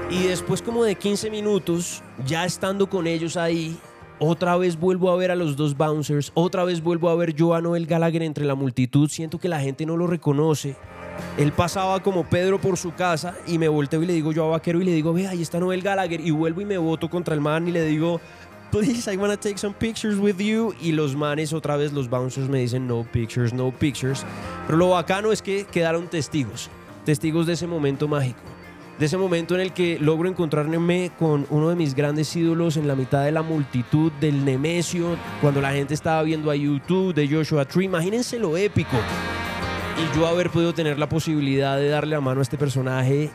Y después como de 15 minutos, ya estando con ellos ahí, otra vez vuelvo a ver a los dos bouncers, otra vez vuelvo a ver yo a Noel Gallagher entre la multitud, siento que la gente no lo reconoce. Él pasaba como Pedro por su casa y me volteo y le digo yo a Vaquero y le digo, ve, ahí está Noel Gallagher y vuelvo y me voto contra el man y le digo, please, I wanna take some pictures with you. Y los manes, otra vez los bouncers me dicen, no pictures, no pictures. Pero lo bacano es que quedaron testigos, testigos de ese momento mágico de ese momento en el que logro encontrarme con uno de mis grandes ídolos en la mitad de la multitud del Nemesio, cuando la gente estaba viendo a YouTube, de Joshua Tree. Imagínense lo épico. Y yo haber podido tener la posibilidad de darle la mano a este personaje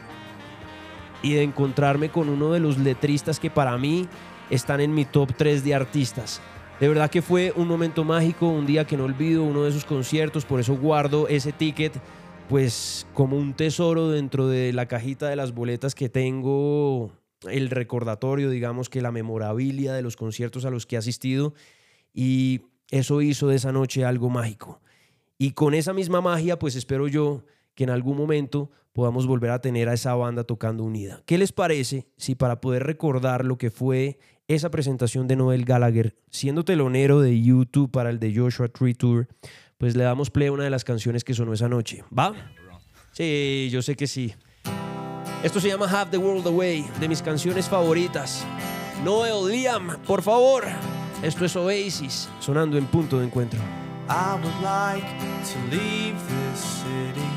y de encontrarme con uno de los letristas que para mí están en mi top 3 de artistas. De verdad que fue un momento mágico, un día que no olvido, uno de sus conciertos, por eso guardo ese ticket pues como un tesoro dentro de la cajita de las boletas que tengo, el recordatorio, digamos que la memorabilia de los conciertos a los que he asistido y eso hizo de esa noche algo mágico. Y con esa misma magia, pues espero yo que en algún momento podamos volver a tener a esa banda tocando unida. ¿Qué les parece si para poder recordar lo que fue esa presentación de Noel Gallagher, siendo telonero de YouTube para el de Joshua Tree Tour, pues le damos play a una de las canciones que sonó esa noche. ¿Va? Sí, yo sé que sí. Esto se llama Have the World Away, de mis canciones favoritas. Noel Liam, por favor. Esto es Oasis, sonando en punto de encuentro. I would like to leave this city.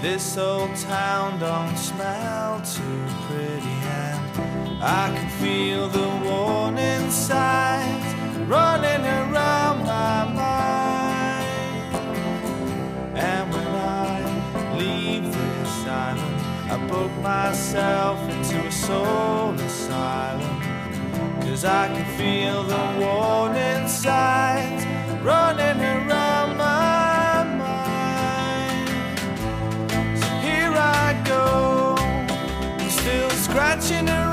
This old town don't smell too pretty, and I can feel the warning signs running around my mind. And when I leave this island, I book myself into a soul asylum. Cause I can feel the warning signs running around my mind. So here I go, still scratching around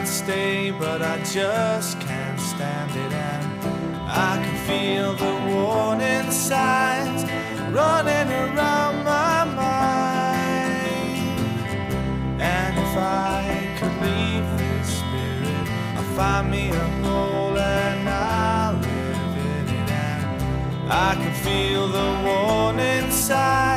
I'd stay, but I just can't stand it. And I can feel the warning signs running around my mind. And if I could leave this spirit, I'll find me a hole and I'll live in it. And I can feel the warning signs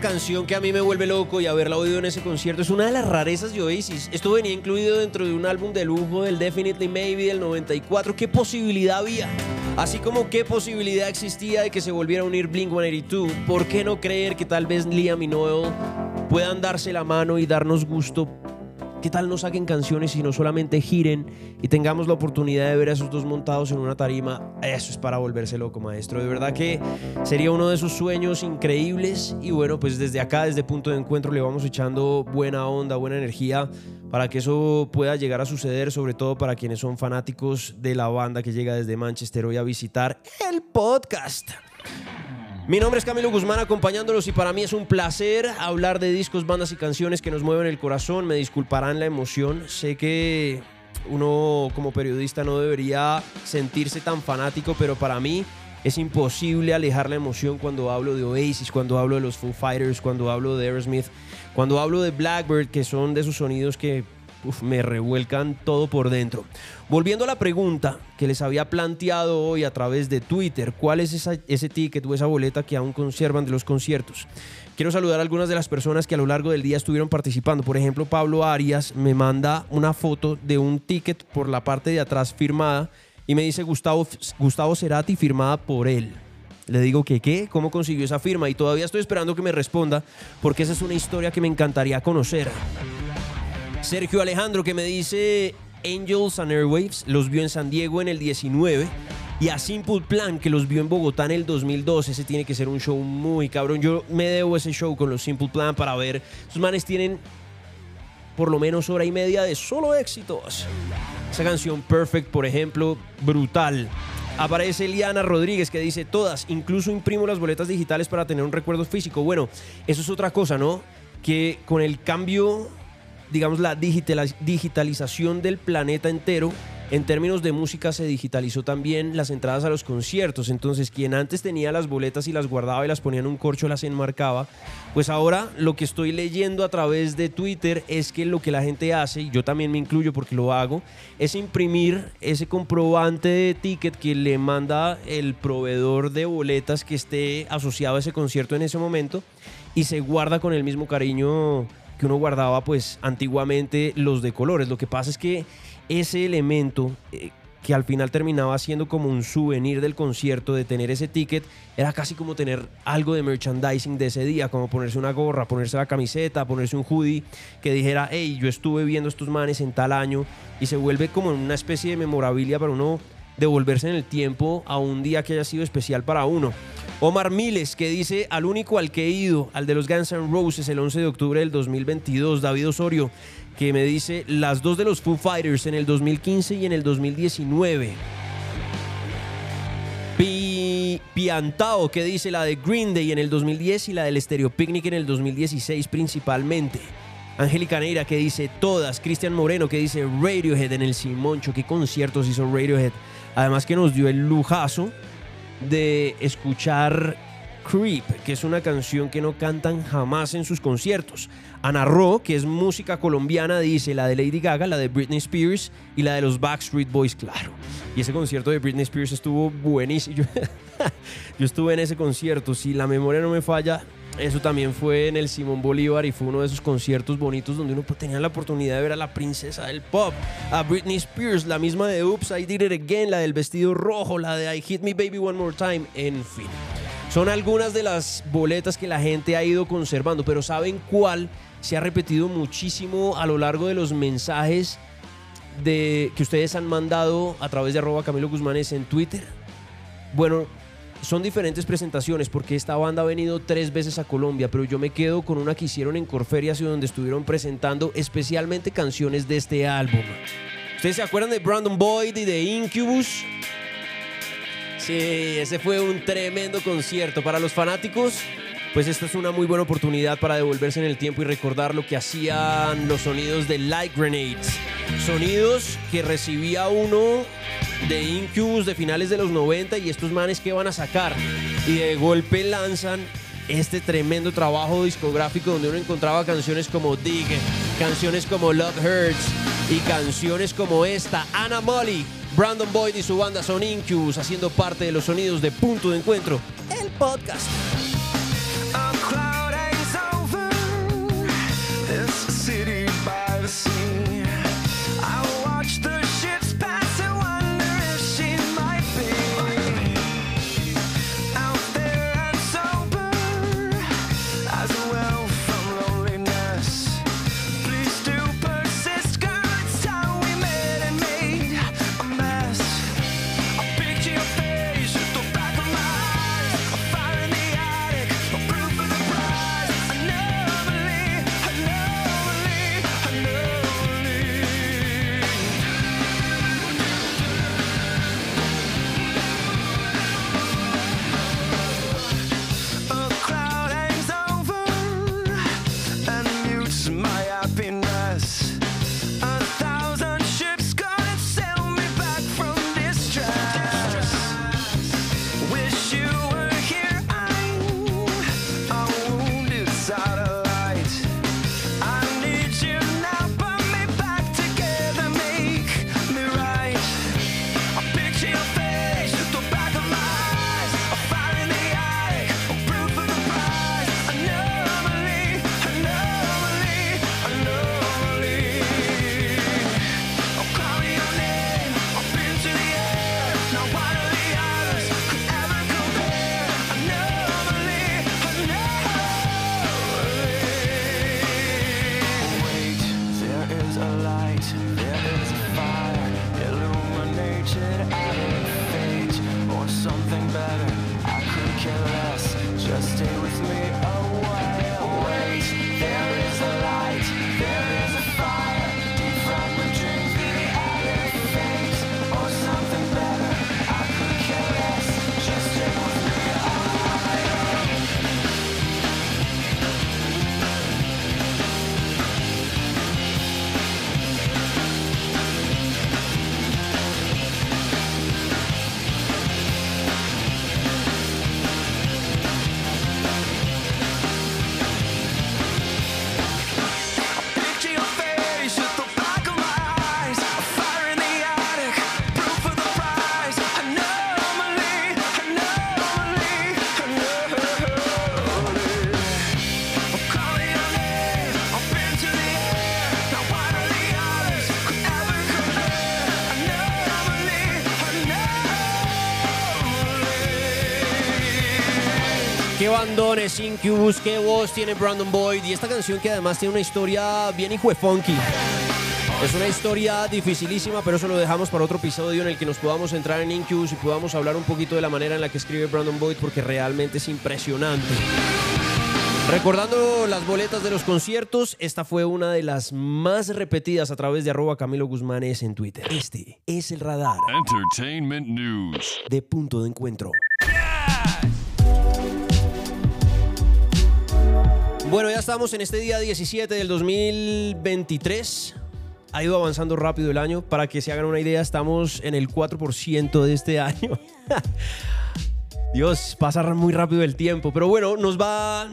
Canción que a mí me vuelve loco y haberla oído en ese concierto es una de las rarezas de Oasis. Esto venía incluido dentro de un álbum de lujo del Definitely Maybe del 94. ¿Qué posibilidad había? Así como qué posibilidad existía de que se volviera a unir Blink 182. ¿Por qué no creer que tal vez Liam y Noel puedan darse la mano y darnos gusto ¿Qué tal no saquen canciones y no solamente giren y tengamos la oportunidad de ver a esos dos montados en una tarima? Eso es para volverse loco, maestro. De verdad que sería uno de esos sueños increíbles. Y bueno, pues desde acá, desde punto de encuentro, le vamos echando buena onda, buena energía para que eso pueda llegar a suceder, sobre todo para quienes son fanáticos de la banda que llega desde Manchester hoy a visitar el podcast. Mi nombre es Camilo Guzmán acompañándolos y para mí es un placer hablar de discos, bandas y canciones que nos mueven el corazón. Me disculparán la emoción. Sé que uno como periodista no debería sentirse tan fanático, pero para mí es imposible alejar la emoción cuando hablo de Oasis, cuando hablo de los Foo Fighters, cuando hablo de Aerosmith, cuando hablo de Blackbird, que son de esos sonidos que me revuelcan todo por dentro. Volviendo a la pregunta que les había planteado hoy a través de Twitter, ¿cuál es ese ticket o esa boleta que aún conservan de los conciertos? Quiero saludar a algunas de las personas que a lo largo del día estuvieron participando. Por ejemplo, Pablo Arias me manda una foto de un ticket por la parte de atrás firmada y me dice Gustavo, Gustavo Cerati firmada por él. Le digo que qué, cómo consiguió esa firma y todavía estoy esperando que me responda porque esa es una historia que me encantaría conocer. Sergio Alejandro que me dice Angels and Airwaves, los vio en San Diego en el 19 y a Simple Plan que los vio en Bogotá en el 2012. Ese tiene que ser un show muy cabrón. Yo me debo ese show con los Simple Plan para ver. Sus manes tienen por lo menos hora y media de solo éxitos. Esa canción Perfect, por ejemplo, brutal. Aparece Eliana Rodríguez que dice todas, incluso imprimo las boletas digitales para tener un recuerdo físico. Bueno, eso es otra cosa, ¿no? Que con el cambio digamos, la digitalización del planeta entero. En términos de música se digitalizó también las entradas a los conciertos. Entonces, quien antes tenía las boletas y las guardaba y las ponía en un corcho, las enmarcaba. Pues ahora lo que estoy leyendo a través de Twitter es que lo que la gente hace, y yo también me incluyo porque lo hago, es imprimir ese comprobante de ticket que le manda el proveedor de boletas que esté asociado a ese concierto en ese momento y se guarda con el mismo cariño que uno guardaba pues antiguamente los de colores. Lo que pasa es que ese elemento eh, que al final terminaba siendo como un souvenir del concierto, de tener ese ticket, era casi como tener algo de merchandising de ese día, como ponerse una gorra, ponerse la camiseta, ponerse un hoodie que dijera, hey, yo estuve viendo estos manes en tal año, y se vuelve como una especie de memorabilia para uno devolverse en el tiempo a un día que haya sido especial para uno. Omar Miles, que dice al único al que he ido, al de los Guns N' Roses el 11 de octubre del 2022. David Osorio, que me dice las dos de los Foo Fighters en el 2015 y en el 2019. Piantao, que dice la de Green Day en el 2010 y la del Stereo Picnic en el 2016 principalmente. Angélica Neira que dice todas, Cristian Moreno que dice Radiohead en el Simoncho, qué conciertos hizo Radiohead, además que nos dio el lujazo de escuchar Creep, que es una canción que no cantan jamás en sus conciertos. Ana Ro, que es música colombiana, dice la de Lady Gaga, la de Britney Spears y la de los Backstreet Boys, claro. Y ese concierto de Britney Spears estuvo buenísimo. Yo, estuve en ese concierto, si la memoria no me falla, eso también fue en el Simón Bolívar y fue uno de esos conciertos bonitos donde uno tenía la oportunidad de ver a la princesa del pop, a Britney Spears, la misma de Oops, I Did It Again, la del vestido rojo, la de I Hit Me Baby One More Time, en fin. Son algunas de las boletas que la gente ha ido conservando, pero ¿saben cuál se ha repetido muchísimo a lo largo de los mensajes que ustedes han mandado a través de arroba Camilo Guzmanes en Twitter? Bueno, son diferentes presentaciones porque esta banda ha venido tres veces a Colombia, pero yo me quedo con una que hicieron en Corferias donde estuvieron presentando especialmente canciones de este álbum. ¿Ustedes se acuerdan de Brandon Boyd y de Incubus? Sí, ese fue un tremendo concierto. Para los fanáticos, pues esta es una muy buena oportunidad para devolverse en el tiempo y recordar lo que hacían los sonidos de Light Grenades. Sonidos que recibía uno de Incubus de finales de los 90 y estos manes que van a sacar. Y de golpe lanzan este tremendo trabajo discográfico donde uno encontraba canciones como Dig, canciones como Love Hurts y canciones como esta, Anna Molly Brandon Boyd y su banda son Incubus haciendo parte de los sonidos de Punto de Encuentro, el podcast. Qué bandones, Incubus, qué voz tiene Brandon Boyd. Y esta canción que además tiene una historia bien hijo funky. Es una historia dificilísima, pero eso lo dejamos para otro episodio en el que nos podamos entrar en Incubus y podamos hablar un poquito de la manera en la que escribe Brandon Boyd, porque realmente es impresionante. Recordando las boletas de los conciertos, esta fue una de las más repetidas a través de arroba Camilo Guzmanes en Twitter. Este es el radar Entertainment News. de punto de encuentro. Bueno, ya estamos en este día 17 del 2023. Ha ido avanzando rápido el año. Para que se hagan una idea, estamos en el 4% de este año. Dios, pasa muy rápido el tiempo. Pero bueno, nos va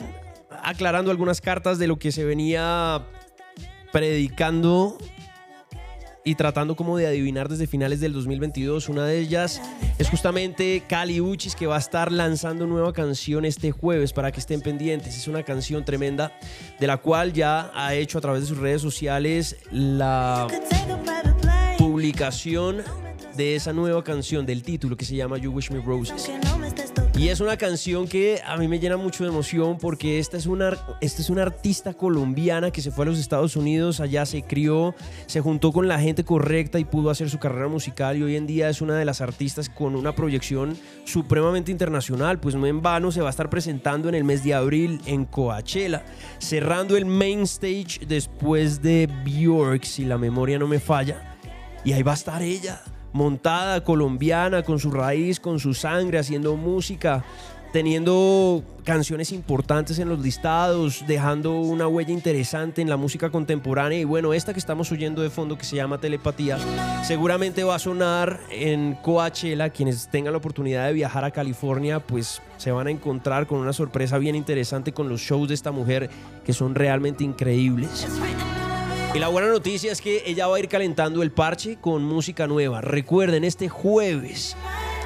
aclarando algunas cartas de lo que se venía predicando y tratando como de adivinar desde finales del 2022. Una de ellas es justamente Cali Uchis que va a estar lanzando nueva canción este jueves para que estén pendientes. Es una canción tremenda de la cual ya ha hecho a través de sus redes sociales la publicación de esa nueva canción del título que se llama You Wish Me Roses. Y es una canción que a mí me llena mucho de emoción porque esta es, una, esta es una artista colombiana que se fue a los Estados Unidos, allá se crió, se juntó con la gente correcta y pudo hacer su carrera musical y hoy en día es una de las artistas con una proyección supremamente internacional, pues no en vano se va a estar presentando en el mes de abril en Coachella, cerrando el main stage después de Bjork, si la memoria no me falla, y ahí va a estar ella montada, colombiana, con su raíz, con su sangre, haciendo música, teniendo canciones importantes en los listados, dejando una huella interesante en la música contemporánea. Y bueno, esta que estamos oyendo de fondo, que se llama Telepatía, seguramente va a sonar en Coachella. Quienes tengan la oportunidad de viajar a California, pues se van a encontrar con una sorpresa bien interesante con los shows de esta mujer, que son realmente increíbles. Y la buena noticia es que ella va a ir calentando el parche con música nueva. Recuerden, este jueves,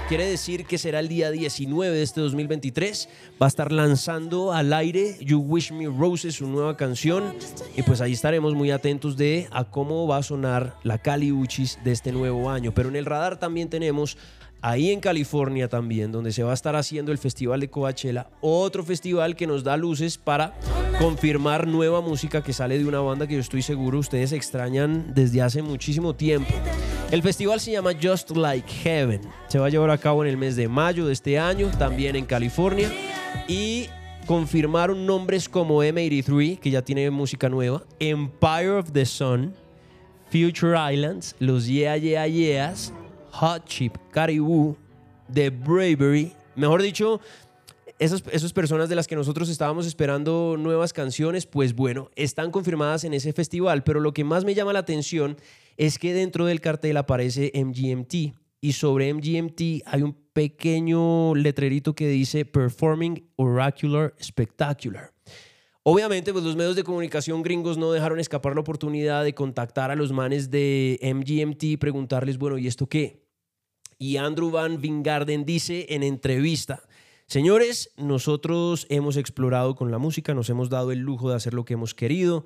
quiere decir que será el día 19 de este 2023, va a estar lanzando al aire You Wish Me Roses, su nueva canción. Y pues ahí estaremos muy atentos de a cómo va a sonar la Cali Uchis de este nuevo año. Pero en el radar también tenemos ahí en California también, donde se va a estar haciendo el Festival de Coachella, otro festival que nos da luces para confirmar nueva música que sale de una banda que yo estoy seguro ustedes extrañan desde hace muchísimo tiempo. El festival se llama Just Like Heaven. Se va a llevar a cabo en el mes de mayo de este año, también en California. Y confirmaron nombres como M83, que ya tiene música nueva, Empire of the Sun, Future Islands, los Yeah Yeah Yeahs, Hot Chip, Caribou, The Bravery. Mejor dicho, esas, esas, personas de las que nosotros estábamos esperando nuevas canciones, pues bueno, están confirmadas en ese festival. Pero lo que más me llama la atención es que dentro del cartel aparece MGMT. Y sobre MGMT hay un pequeño letrerito que dice Performing Oracular Spectacular. Obviamente, pues los medios de comunicación gringos no dejaron escapar la oportunidad de contactar a los manes de MGMT y preguntarles, bueno, ¿y esto qué? Y Andrew Van Vingarden dice en entrevista, señores, nosotros hemos explorado con la música, nos hemos dado el lujo de hacer lo que hemos querido,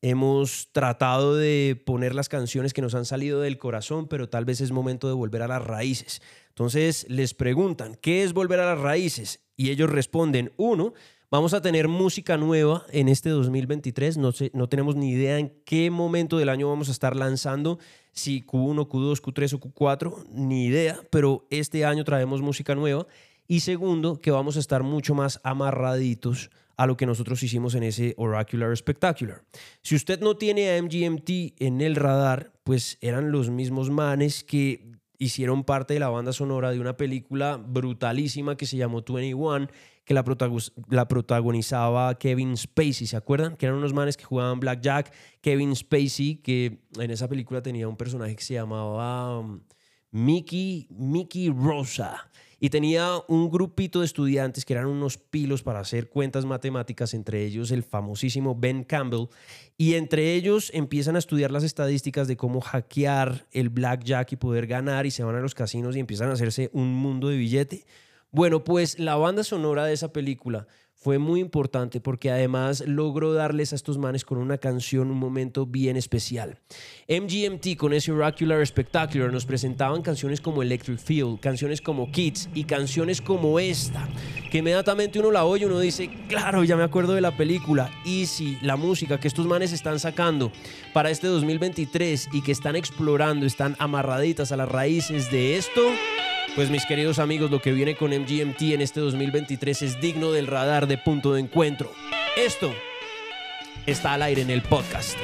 hemos tratado de poner las canciones que nos han salido del corazón, pero tal vez es momento de volver a las raíces. Entonces les preguntan, ¿qué es volver a las raíces? Y ellos responden, uno, Vamos a tener música nueva en este 2023. No, sé, no tenemos ni idea en qué momento del año vamos a estar lanzando, si Q1, Q2, Q3 o Q4, ni idea, pero este año traemos música nueva. Y segundo, que vamos a estar mucho más amarraditos a lo que nosotros hicimos en ese Oracular Spectacular. Si usted no tiene a MGMT en el radar, pues eran los mismos manes que hicieron parte de la banda sonora de una película brutalísima que se llamó 21 que la, protagonizaba Kevin Spacey, ¿se acuerdan? Que eran unos manes que jugaban Blackjack. Kevin Spacey, que en esa película tenía un personaje que se llamaba um, Mickey, Mickey Rosa. Y tenía un grupito de estudiantes que eran unos pilos para hacer cuentas matemáticas, entre ellos el famosísimo Ben Campbell. Y entre ellos empiezan a estudiar las estadísticas de cómo hackear el blackjack y poder ganar y se van a los casinos y empiezan a hacerse un mundo de billete. Bueno, pues la banda sonora de esa película fue muy importante porque además logró darles a estos manes con una canción un momento bien especial. MGMT con ese Oracular Spectacular nos presentaban canciones como Electric Field, canciones como Kids y canciones como esta, que inmediatamente uno la oye, uno dice, claro, ya me acuerdo de la película. Y si la música que estos manes están sacando para este 2023 y que están explorando, están amarraditas a las raíces de esto, pues mis queridos amigos, lo que viene con MGMT en este 2023 es digno del radar de punto de encuentro. Esto está al aire en el podcast.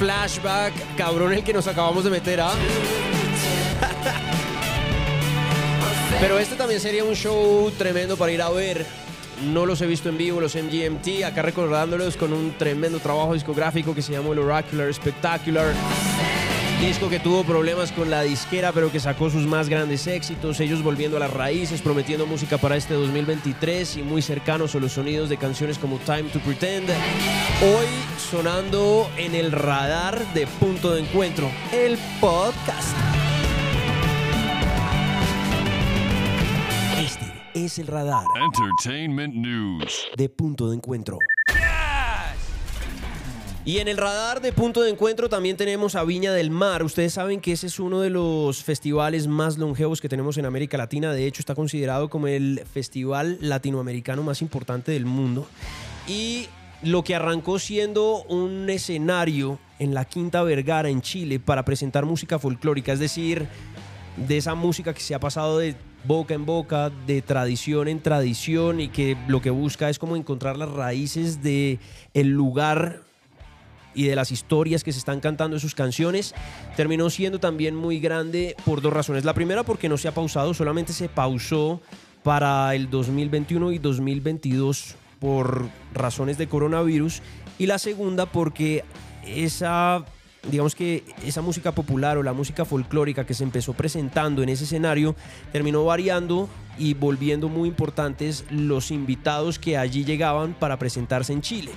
Flashback, cabrón, el que nos acabamos de meter a. Pero este también sería un show tremendo para ir a ver. No los he visto en vivo, los MGMT, acá recordándolos con un tremendo trabajo discográfico que se llamó el Oracular Spectacular. Disco que tuvo problemas con la disquera, pero que sacó sus más grandes éxitos. Ellos volviendo a las raíces, prometiendo música para este 2023 y muy cercanos a los sonidos de canciones como Time to Pretend. Hoy sonando en el radar de Punto de Encuentro, el podcast. Este es el radar Entertainment news. de punto de encuentro. Y en el radar de punto de encuentro también tenemos a Viña del Mar. Ustedes saben que ese es uno de los festivales más longevos que tenemos en América Latina. De hecho, está considerado como el festival latinoamericano más importante del mundo. Y lo que arrancó siendo un escenario en la Quinta Vergara, en Chile, para presentar música folclórica, es decir, de esa música que se ha pasado de boca en boca, de tradición en tradición y que lo que busca es como encontrar las raíces de el lugar y de las historias que se están cantando en sus canciones, terminó siendo también muy grande por dos razones. La primera porque no se ha pausado, solamente se pausó para el 2021 y 2022 por razones de coronavirus y la segunda porque esa digamos que esa música popular o la música folclórica que se empezó presentando en ese escenario terminó variando y volviendo muy importantes los invitados que allí llegaban para presentarse en Chile.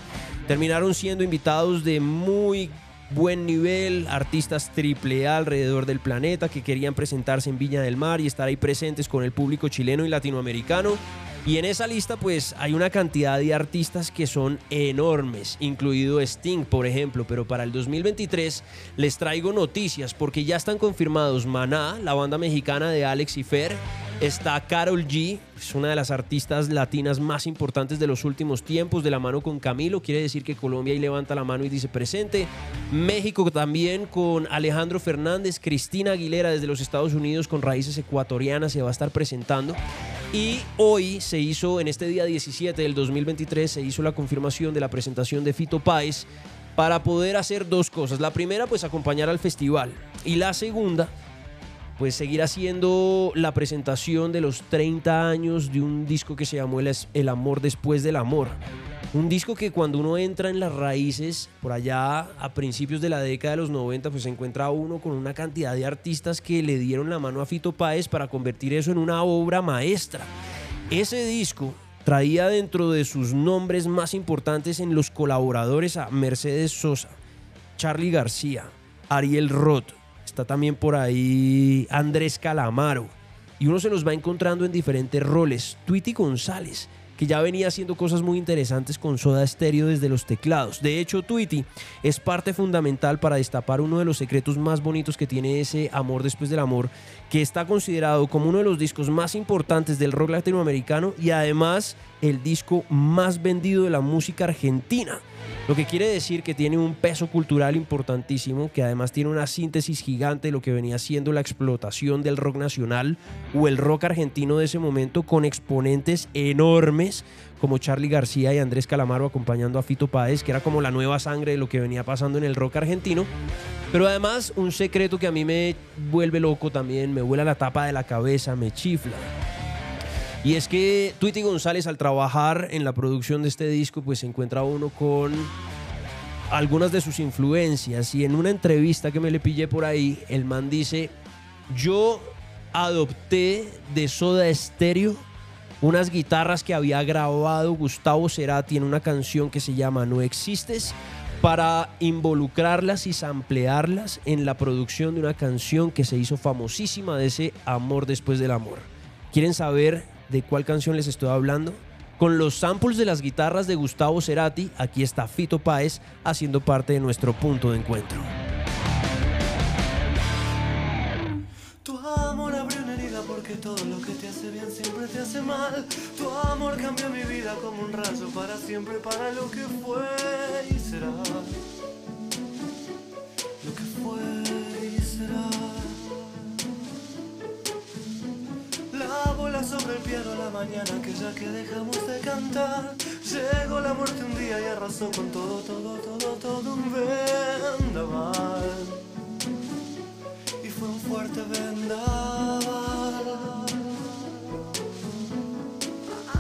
Terminaron siendo invitados de muy buen nivel, artistas triple A alrededor del planeta que querían presentarse en Viña del Mar y estar ahí presentes con el público chileno y latinoamericano. Y en esa lista pues hay una cantidad de artistas que son enormes, incluido Sting por ejemplo, pero para el 2023 les traigo noticias porque ya están confirmados. Maná, la banda mexicana de Alex y Fer, está Carol G, es una de las artistas latinas más importantes de los últimos tiempos, de la mano con Camilo, quiere decir que Colombia ahí levanta la mano y dice presente, México también con Alejandro Fernández, Cristina Aguilera desde los Estados Unidos con raíces ecuatorianas se va a estar presentando. Y hoy se hizo, en este día 17 del 2023, se hizo la confirmación de la presentación de Fito Páez para poder hacer dos cosas. La primera, pues acompañar al festival. Y la segunda, pues seguir haciendo la presentación de los 30 años de un disco que se llamó El, El Amor Después del Amor. Un disco que cuando uno entra en las raíces, por allá a principios de la década de los 90, pues se encuentra uno con una cantidad de artistas que le dieron la mano a Fito Páez para convertir eso en una obra maestra. Ese disco traía dentro de sus nombres más importantes en los colaboradores a Mercedes Sosa, Charlie García, Ariel Roth, está también por ahí Andrés Calamaro. Y uno se los va encontrando en diferentes roles. Tweety González, que ya venía haciendo cosas muy interesantes con Soda Stereo desde los teclados. De hecho, Tweety es parte fundamental para destapar uno de los secretos más bonitos que tiene ese Amor después del amor, que está considerado como uno de los discos más importantes del rock latinoamericano y además el disco más vendido de la música argentina. Lo que quiere decir que tiene un peso cultural importantísimo, que además tiene una síntesis gigante de lo que venía siendo la explotación del rock nacional o el rock argentino de ese momento con exponentes enormes como Charlie García y Andrés Calamaro acompañando a Fito Páez, que era como la nueva sangre de lo que venía pasando en el rock argentino. Pero además un secreto que a mí me vuelve loco también, me vuela la tapa de la cabeza, me chifla. Y es que Tweety González al trabajar en la producción de este disco pues se encuentra uno con algunas de sus influencias y en una entrevista que me le pillé por ahí el man dice yo adopté de Soda Stereo unas guitarras que había grabado Gustavo Cerati en una canción que se llama No Existes para involucrarlas y samplearlas en la producción de una canción que se hizo famosísima de ese amor después del amor. ¿Quieren saber de cuál canción les estoy hablando? Con los samples de las guitarras de Gustavo Cerati, aquí está Fito Páez haciendo parte de nuestro punto de encuentro. Tu amor abrió una herida porque todo lo que te hace bien siempre te hace mal. Tu amor cambió mi vida como un rayo para siempre, para lo que fue y será. La bola sobre el piano la mañana aquella que dejamos de cantar. Llegó la muerte un día y arrasó con todo, todo, todo, todo un vendaval y fue un fuerte vendaval.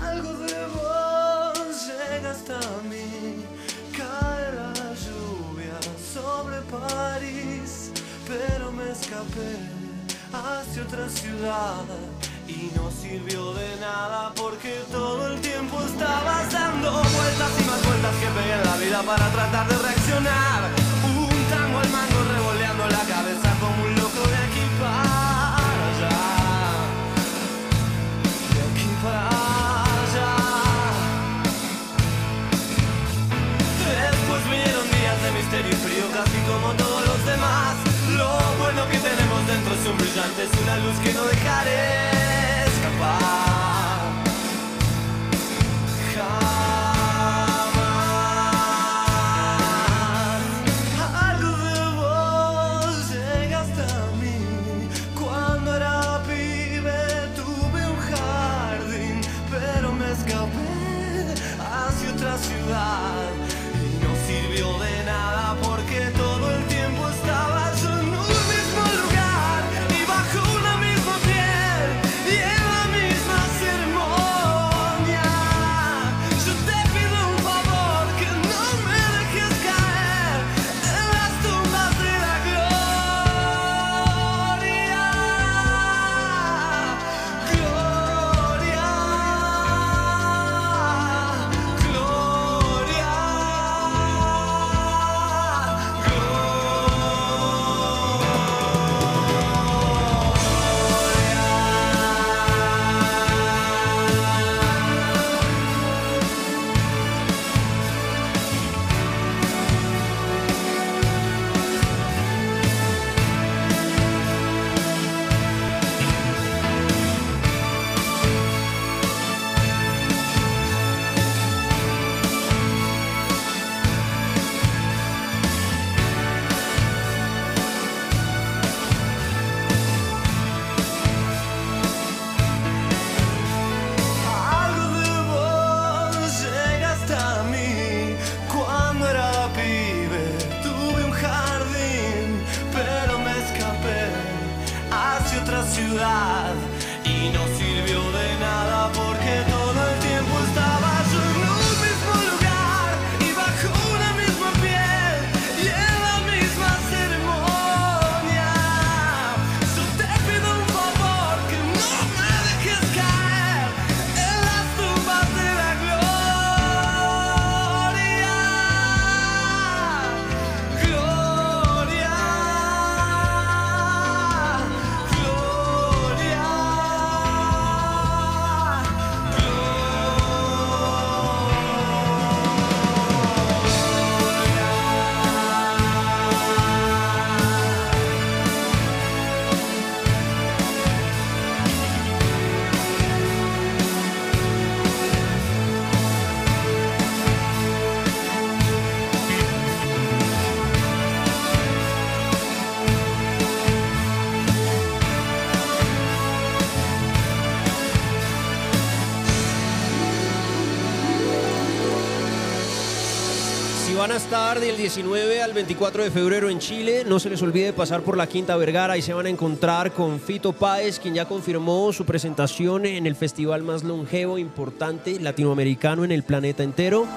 Algo de vos llega hasta mí, cae la lluvia sobre París, pero me escapé hacia otra ciudad. Y no sirvió de nada porque todo el tiempo estabas dando vueltas y más vueltas que pegué en la vida para tratar de reaccionar. Un tango al mango revoleando la cabeza como un loco de aquí para allá. De aquí para allá. Después vinieron días de misterio y frío casi como todos los demás. Lo bueno que tenemos dentro es un brillante, es una luz que no dejaré van a estar del 19 al 24 de febrero en Chile, no se les olvide pasar por la Quinta Vergara y se van a encontrar con Fito Páez, quien ya confirmó su presentación en el festival más longevo, importante, latinoamericano en el planeta entero.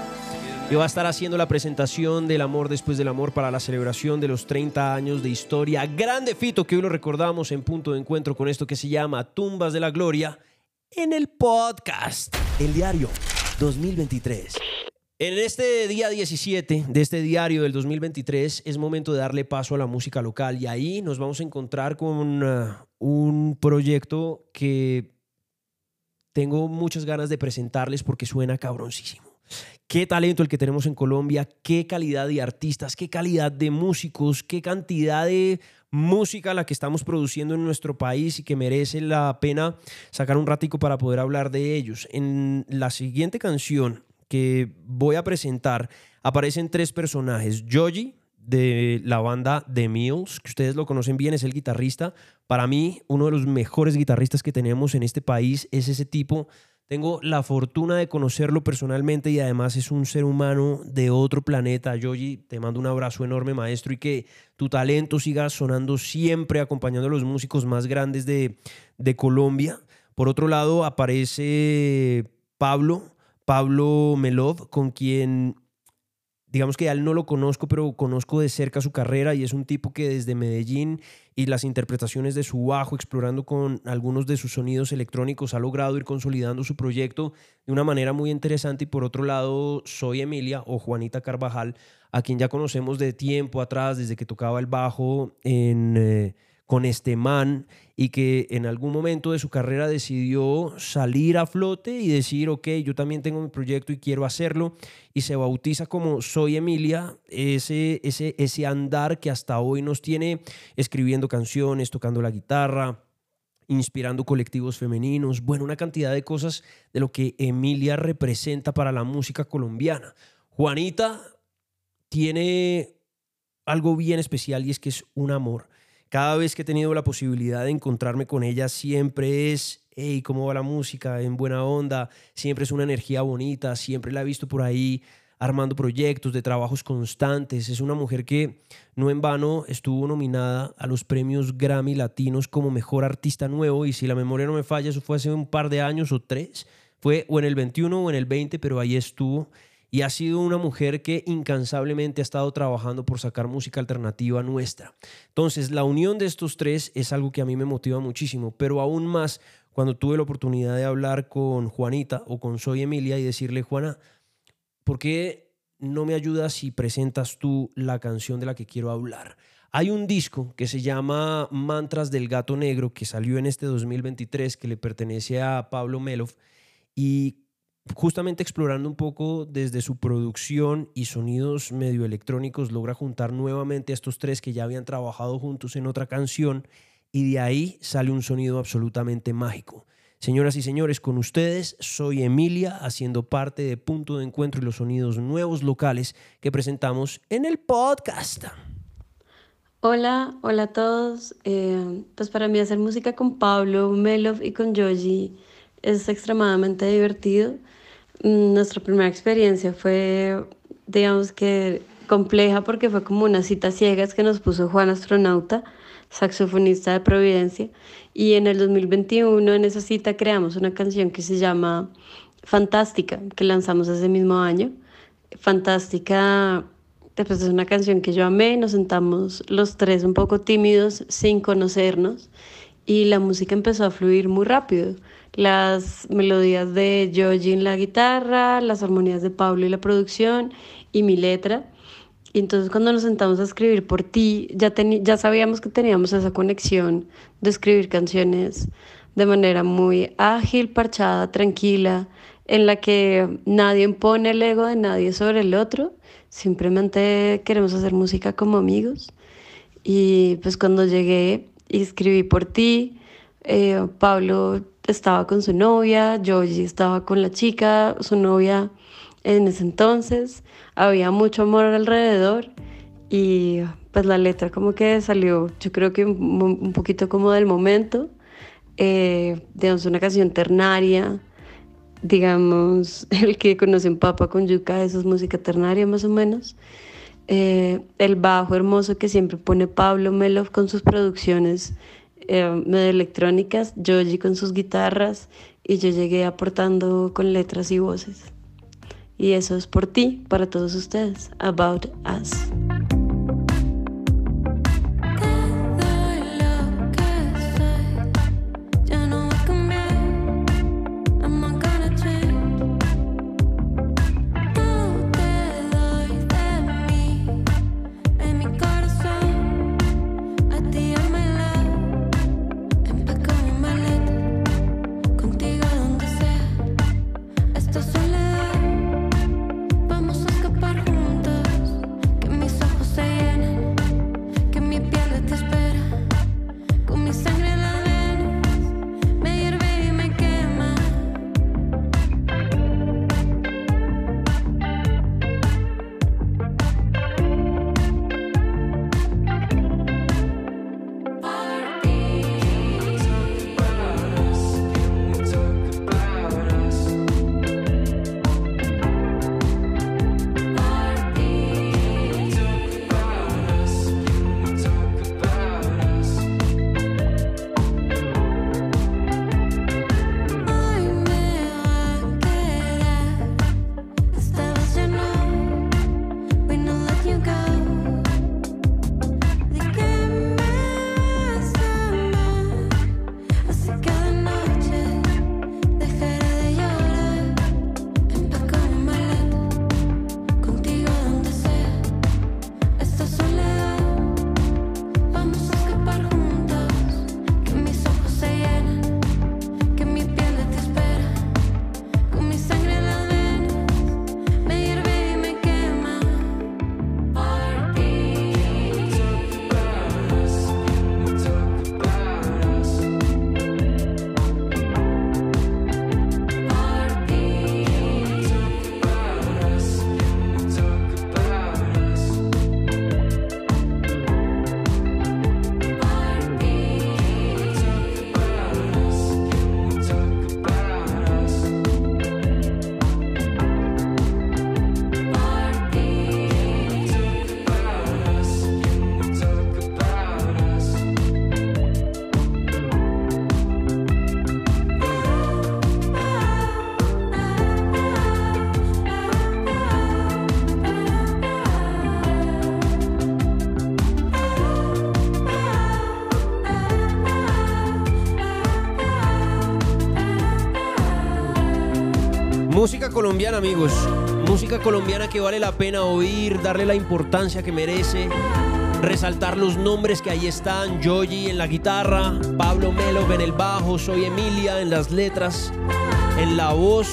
Y va a estar haciendo la presentación del amor después del amor para la celebración de los 30 años de historia. Grande Fito, que hoy lo recordamos en punto de encuentro con esto que se llama Tumbas de la Gloria en el podcast. El diario 2023. En este día 17 de este diario del 2023 es momento de darle paso a la música local y ahí nos vamos a encontrar con uh, un proyecto que tengo muchas ganas de presentarles porque suena cabroncísimo. Qué talento el que tenemos en Colombia, qué calidad de artistas, qué calidad de músicos, qué cantidad de música la que estamos produciendo en nuestro país y que merece la pena sacar un ratico para poder hablar de ellos. En la siguiente canción que voy a presentar aparecen tres personajes. Joji, de la banda The Mills, que ustedes lo conocen bien, es el guitarrista. Para mí, uno de los mejores guitarristas que tenemos en este país es ese tipo. Tengo la fortuna de conocerlo personalmente y además es un ser humano de otro planeta. Joji, te mando un abrazo enorme, maestro, y que tu talento siga sonando siempre, acompañando a los músicos más grandes de, de Colombia. Por otro lado, aparece Pablo, Pablo Melov, con quien digamos que a él no lo conozco, pero conozco de cerca su carrera y es un tipo que desde Medellín y las interpretaciones de su bajo, explorando con algunos de sus sonidos electrónicos, ha logrado ir consolidando su proyecto de una manera muy interesante. Y por otro lado, soy Emilia o Juanita Carvajal, a quien ya conocemos de tiempo atrás, desde que tocaba el bajo en... eh, con este man y que en algún momento de su carrera decidió salir a flote y decir, ok, yo también tengo mi proyecto y quiero hacerlo, y se bautiza como Soy Emilia, ese, ese, ese andar que hasta hoy nos tiene escribiendo canciones, tocando la guitarra, inspirando colectivos femeninos, bueno, una cantidad de cosas de lo que Emilia representa para la música colombiana. Juanita tiene algo bien especial y es que es un amor. Cada vez que he tenido la posibilidad de encontrarme con ella, siempre es, hey, ¿cómo va la música? En buena onda, siempre es una energía bonita, siempre la he visto por ahí armando proyectos de trabajos constantes. Es una mujer que no en vano estuvo nominada a los premios Grammy Latinos como Mejor Artista Nuevo y si la memoria no me falla, eso fue hace un par de años o tres. Fue o en el 21 o en el 20, pero ahí estuvo. Y ha sido una mujer que incansablemente ha estado trabajando por sacar música alternativa nuestra. Entonces, la unión de estos tres es algo que a mí me motiva muchísimo, pero aún más cuando tuve la oportunidad de hablar con Juanita o con Soy Emilia y decirle, Juana, ¿por qué no me ayudas si presentas tú la canción de la que quiero hablar? Hay un disco que se llama Mantras del Gato Negro que salió en este 2023 que le pertenece a Pablo Melov y justamente explorando un poco desde su producción y sonidos medio electrónicos logra juntar nuevamente a estos tres que ya habían trabajado juntos en otra canción y de ahí sale un sonido absolutamente mágico. Señoras y señores, con ustedes soy Emilia haciendo parte de Punto de Encuentro y los sonidos nuevos locales que presentamos en el podcast. Hola, hola a todos. Eh, pues para mí hacer música con Pablo, Melov y con Yoji es extremadamente divertido. Mm, Nuestra primera experiencia fue, digamos que compleja porque fue como una cita ciegas que nos puso Juan Astronauta, saxofonista de Providencia. Y en el 2021 en esa cita creamos una canción que se llama Fantástica, que lanzamos ese mismo año. Fantástica, después es una canción que yo amé, nos sentamos los tres un poco tímidos sin conocernos y la música empezó a fluir muy rápido. Las melodías de Joji en la guitarra, las armonías de Pablo y la producción y mi letra. Y entonces cuando nos sentamos a escribir por ti, ya, ya sabíamos que teníamos esa conexión de escribir canciones de manera muy ágil, parchada, tranquila, en la que nadie impone el ego de nadie sobre el otro, simplemente queremos hacer música como amigos. Y pues cuando llegué y escribí por ti, eh, Pablo estaba con su novia, Joji estaba con la chica, su novia en ese entonces, había mucho amor alrededor y pues la letra como que salió, yo creo que un, poquito como del momento, eh, digamos una canción ternaria, digamos, el que conocen papa con yuca, eso es música ternaria más o menos. Eh, el bajo hermoso que siempre pone Pablo Melov con sus producciones eh, medio electrónicas, Joji con sus guitarras y yo llegué aportando con letras y voces. Y eso es por ti, para todos ustedes, About Us. Música colombiana, amigos. Música colombiana que vale la pena oír, darle la importancia que merece. Resaltar los nombres que ahí están. Joji en la guitarra, Pablo Melov en el bajo, Soy Emilia en las letras, en la voz.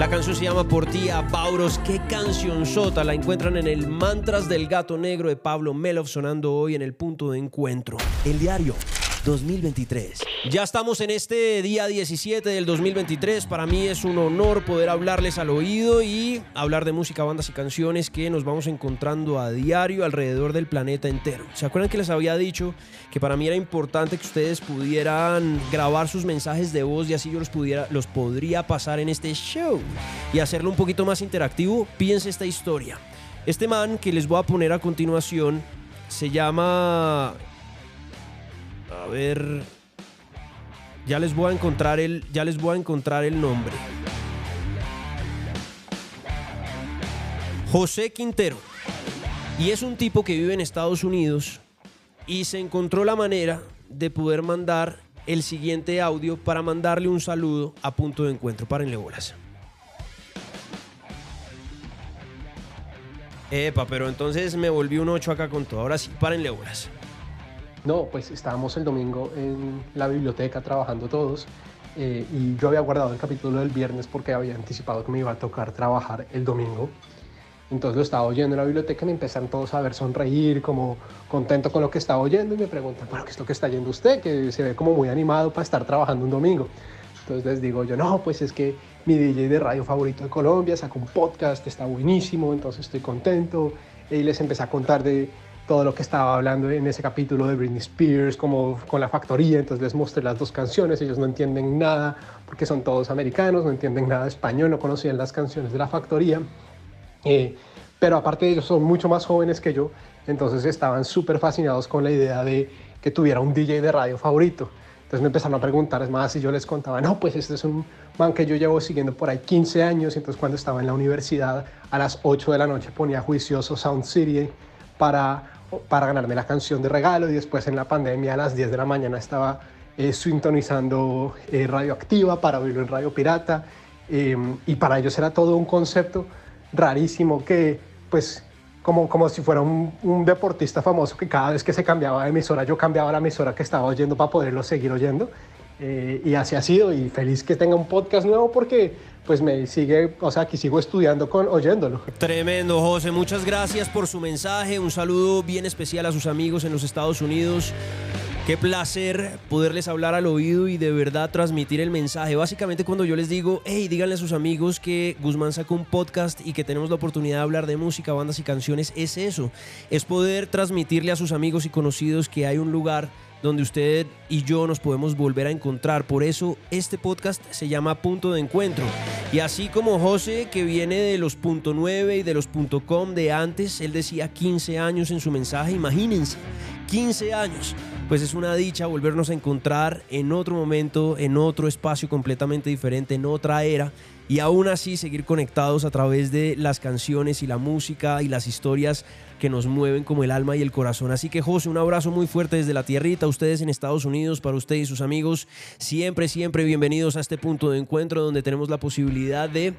La canción se llama Por ti Bauros. Qué canción sota. La encuentran en el Mantras del Gato Negro de Pablo Melov sonando hoy en el punto de encuentro. El diario 2023. Ya estamos en este día 17 del 2023. Para mí es un honor poder hablarles al oído y hablar de música, bandas y canciones que nos vamos encontrando a diario alrededor del planeta entero. ¿Se acuerdan que les había dicho que para mí era importante que ustedes pudieran grabar sus mensajes de voz y así yo los, pudiera, los podría pasar en este show y hacerlo un poquito más interactivo? Piense esta historia. Este man que les voy a poner a continuación se llama a ver. Ya les voy a encontrar el. Ya les voy a encontrar el nombre. José Quintero. Y es un tipo que vive en Estados Unidos y se encontró la manera de poder mandar el siguiente audio para mandarle un saludo a punto de encuentro. Párenle bolas. Epa, pero entonces me volví un 8 acá con todo. Ahora sí, párenle bolas. No, pues estábamos el domingo en la biblioteca trabajando todos eh, y yo había guardado el capítulo del viernes porque había anticipado que me iba a tocar trabajar el domingo. Entonces lo estaba oyendo en la biblioteca y me empezaron todos a ver sonreír, como contento con lo que estaba oyendo y me preguntan, bueno, ¿qué es lo que está yendo usted? Que se ve como muy animado para estar trabajando un domingo. Entonces les digo yo, no, pues es que mi DJ de radio favorito de Colombia sacó un podcast, está buenísimo, entonces estoy contento. Y les empecé a contar de todo lo que estaba hablando en ese capítulo de Britney Spears, como con la factoría, entonces les mostré las dos canciones, ellos no entienden nada porque son todos americanos, no entienden nada de español, no conocían las canciones de la factoría, Eh, pero aparte de ellos son mucho más jóvenes que yo, entonces estaban súper fascinados con la idea de que tuviera un DJ de radio favorito. Entonces me empezaron a preguntar, es más, y yo les contaba, no, pues este es un man que yo llevo siguiendo por ahí 15 años, entonces cuando estaba en la universidad a las 8 de la noche ponía juicioso Sound City para, para ganarme la canción de regalo y después en la pandemia a las 10 de la mañana estaba eh, sintonizando eh, radioactiva para oírlo en radio pirata eh, y para ellos era todo un concepto rarísimo que pues como, como si fuera un, un deportista famoso que cada vez que se cambiaba de emisora yo cambiaba la emisora que estaba oyendo para poderlo seguir oyendo Eh, y así ha sido y feliz que tenga un podcast nuevo porque pues me sigue, o sea, que sigo estudiando con oyéndolo. Tremendo, José. Muchas gracias por su mensaje. Un saludo bien especial a sus amigos en los Estados Unidos. Qué placer poderles hablar al oído y de verdad transmitir el mensaje. Básicamente cuando yo les digo, hey, díganle a sus amigos que Guzmán sacó un podcast y que tenemos la oportunidad de hablar de música, bandas y canciones, es eso. Es poder transmitirle a sus amigos y conocidos que hay un lugar donde usted y yo nos podemos volver a encontrar. Por eso este podcast se llama Punto de Encuentro. Y así como José, que viene de los .9 y de los .com de antes, él decía 15 años en su mensaje, imagínense, 15 años. Pues es una dicha volvernos a encontrar en otro momento, en otro espacio completamente diferente, en otra era. Y aún así seguir conectados a través de las canciones y la música y las historias que nos mueven como el alma y el corazón. Así que José, un abrazo muy fuerte desde la tierrita, ustedes en Estados Unidos, para usted y sus amigos, siempre, siempre bienvenidos a este punto de encuentro donde tenemos la posibilidad de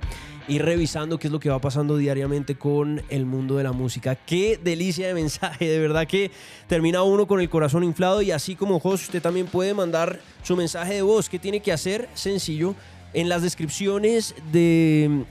ir revisando qué es lo que va pasando diariamente con el mundo de la música. Qué delicia de mensaje, de verdad que termina uno con el corazón inflado y así como José, usted también puede mandar su mensaje de voz. ¿Qué tiene que hacer? Sencillo. En las descripciones de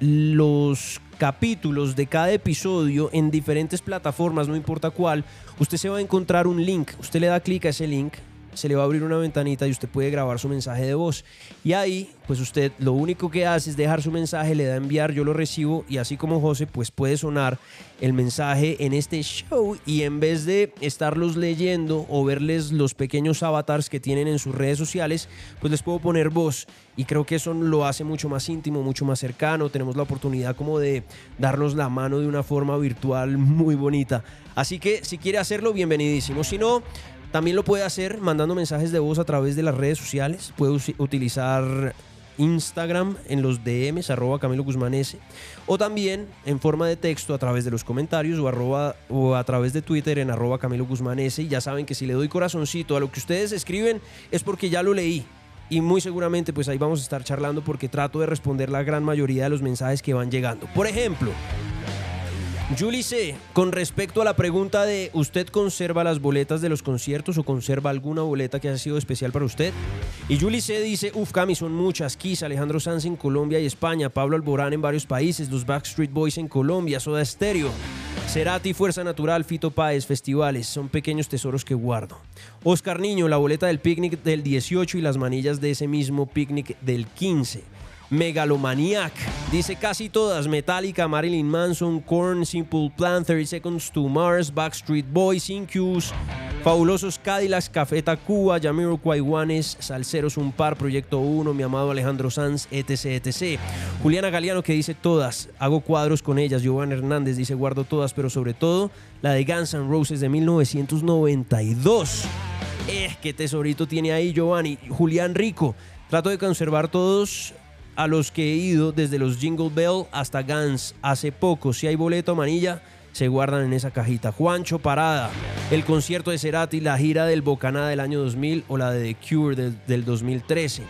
los capítulos de cada episodio en diferentes plataformas, no importa cuál, usted se va a encontrar un link. Usted le da clic a ese link, se le va a abrir una ventanita y usted puede grabar su mensaje de voz. Y ahí, pues usted lo único que hace es dejar su mensaje, le da a enviar, yo lo recibo y así como José, pues puede sonar el mensaje en este show y en vez de estarlos leyendo o verles los pequeños avatars que tienen en sus redes sociales, pues les puedo poner voz y creo que eso lo hace mucho más íntimo, mucho más cercano. Tenemos la oportunidad como de darnos la mano de una forma virtual muy bonita. Así que si quiere hacerlo, bienvenidísimo. Si no, también lo puede hacer mandando mensajes de voz a través de las redes sociales. Puede utilizar Instagram en los DMs, arroba Camilo Guzmán o también en forma de texto a través de los comentarios o, a través de Twitter en arroba Camilo Guzmán. Y ya saben que si le doy corazoncito a lo que ustedes escriben es porque ya lo leí. Y muy seguramente pues ahí vamos a estar charlando porque trato de responder la gran mayoría de los mensajes que van llegando. Por ejemplo, Julie C., con respecto a la pregunta de ¿usted conserva las boletas de los conciertos o conserva alguna boleta que haya sido especial para usted? Y Julie C. dice, uf, Cami, son muchas. Kiss, Alejandro Sanz en Colombia y España, Pablo Alborán en varios países, los Backstreet Boys en Colombia, Soda Stereo, Cerati, Fuerza Natural, Fito Páez, festivales, son pequeños tesoros que guardo. Oscar Niño, la boleta del picnic del 18 y las manillas de ese mismo picnic del 15. Megalomaniac. Dice casi todas: Metallica, Marilyn Manson, Korn, Simple Plan, 30 Seconds to Mars, Backstreet Boys, Incubus, Fabulosos Cadillacs, Café Tacuba, Jamiroquai Juanes, Salceros Un Par, Proyecto 1, Mi Amado Alejandro Sanz, etc, etc. Juliana Galeano que dice todas, hago cuadros con ellas. Giovanna Hernández dice guardo todas, pero sobre todo la de Guns N' Roses de 1992. Eh, qué tesorito tiene ahí Giovanni. Julián Rico. Trato de conservar todos a los que he ido desde los Jingle Bell hasta Guns. Hace poco, si hay boleto amarilla, se guardan en esa cajita. Juancho Parada, el concierto de Cerati, la gira del Bocaná del año 2000 o la de The Cure del, del 2013.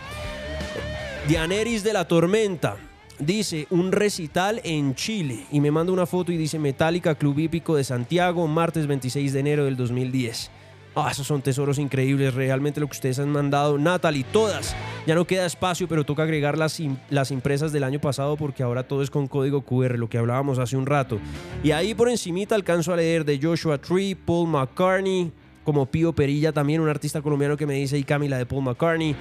Dianeris de la Tormenta. Dice un recital en Chile y me manda una foto y dice Metallica Club Hípico de Santiago, martes 26 de enero del 2010. Ah, esos son tesoros increíbles, realmente lo que ustedes han mandado. Natalie, todas. Ya no queda espacio, pero toca agregar las, las impresas del año pasado porque ahora todo es con código QR, lo que hablábamos hace un rato. Y ahí por encimita alcanzo a leer de Joshua Tree, Paul McCartney, como Pío Perilla, también un artista colombiano que me dice, y Camila de Paul McCartney,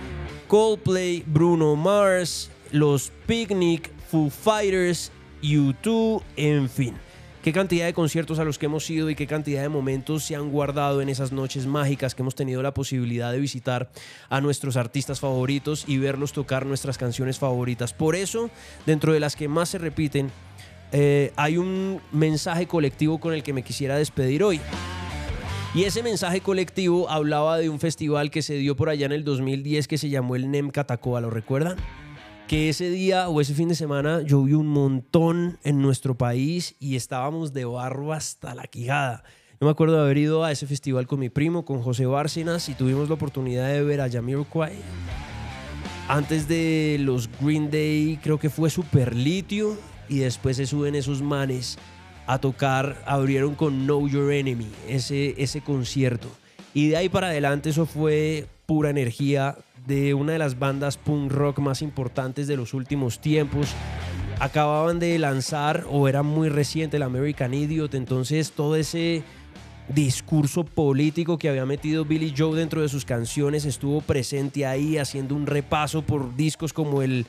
Coldplay, Bruno Mars, Los Picnic, Foo Fighters, U2, en fin. Qué cantidad de conciertos a los que hemos ido y qué cantidad de momentos se han guardado en esas noches mágicas que hemos tenido la posibilidad de visitar a nuestros artistas favoritos y verlos tocar nuestras canciones favoritas. Por eso, dentro de las que más se repiten, eh, hay un mensaje colectivo con el que me quisiera despedir hoy. Y ese mensaje colectivo hablaba de un festival que se dio por allá en el 2010 que se llamó el NEM Catacoa, ¿lo recuerdan? Que ese día o ese fin de semana llovió un montón en nuestro país y estábamos de barro hasta la quijada. Yo me acuerdo de haber ido a ese festival con mi primo, con José Bárcenas, y tuvimos la oportunidad de ver a Jamiroquai. Antes de los Green Day, creo que fue Super Litio, y después se suben esos manes a tocar, abrieron con Know Your Enemy, ese, ese concierto. Y de ahí para adelante eso fue pura energía de una de las bandas punk rock más importantes de los últimos tiempos. Acababan de lanzar, o era muy reciente, el American Idiot, entonces todo ese discurso político que había metido Billy Joe dentro de sus canciones estuvo presente ahí haciendo un repaso por discos como el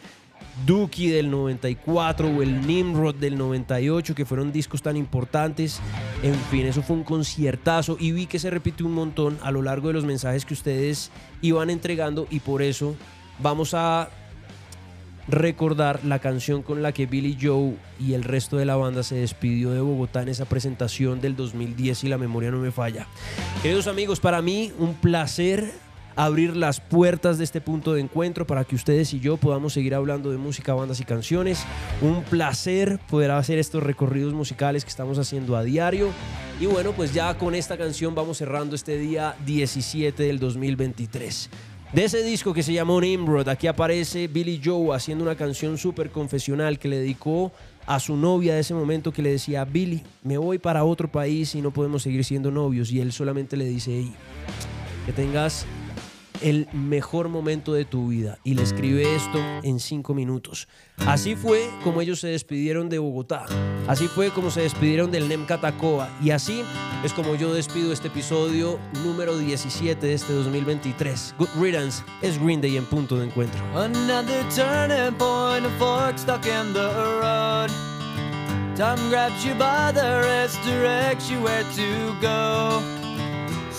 Dookie del 94 o el Nimrod del 98, que fueron discos tan importantes. En fin, eso fue un conciertazo y vi que se repitió un montón a lo largo de los mensajes que ustedes iban entregando y por eso vamos a recordar la canción con la que Billy Joe y el resto de la banda se despidió de Bogotá en esa presentación del 2010 y la memoria no me falla. Queridos amigos, para mí un placer abrir las puertas de este punto de encuentro para que ustedes y yo podamos seguir hablando de música, bandas y canciones. Un placer poder hacer estos recorridos musicales que estamos haciendo a diario. Y bueno, pues ya con esta canción vamos cerrando este día 17 del 2023. De ese disco que se llamó Nimrod, aquí aparece Billy Joe haciendo una canción súper confesional que le dedicó a su novia de ese momento que le decía, Billy, me voy para otro país y no podemos seguir siendo novios. Y él solamente le dice, "Ey, que tengas el mejor momento de tu vida y le escribe esto en cinco minutos. Así fue como ellos se despidieron de Bogotá, así fue como se despidieron del NEM Catacoa y así es como yo despido este episodio número 17 de este 2023. Good Riddance es Green Day en punto de encuentro. Another turning point, a fork stuck in the road. Time grabs you by the wrist, directs you where to go.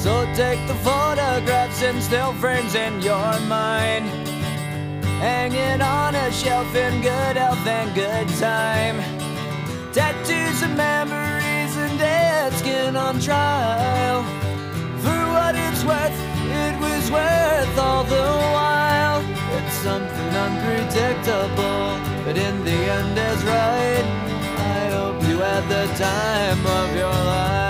So take the photographs and still frames in your mind. Hanging on a shelf in good health and good time. Tattoos and memories and dead skin on trial. For what it's worth, it was worth all the while. It's something unpredictable, but in the end is right. I hope you had the time of your life.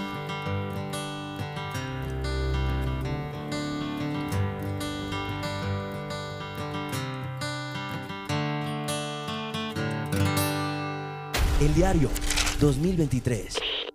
El diario 2023.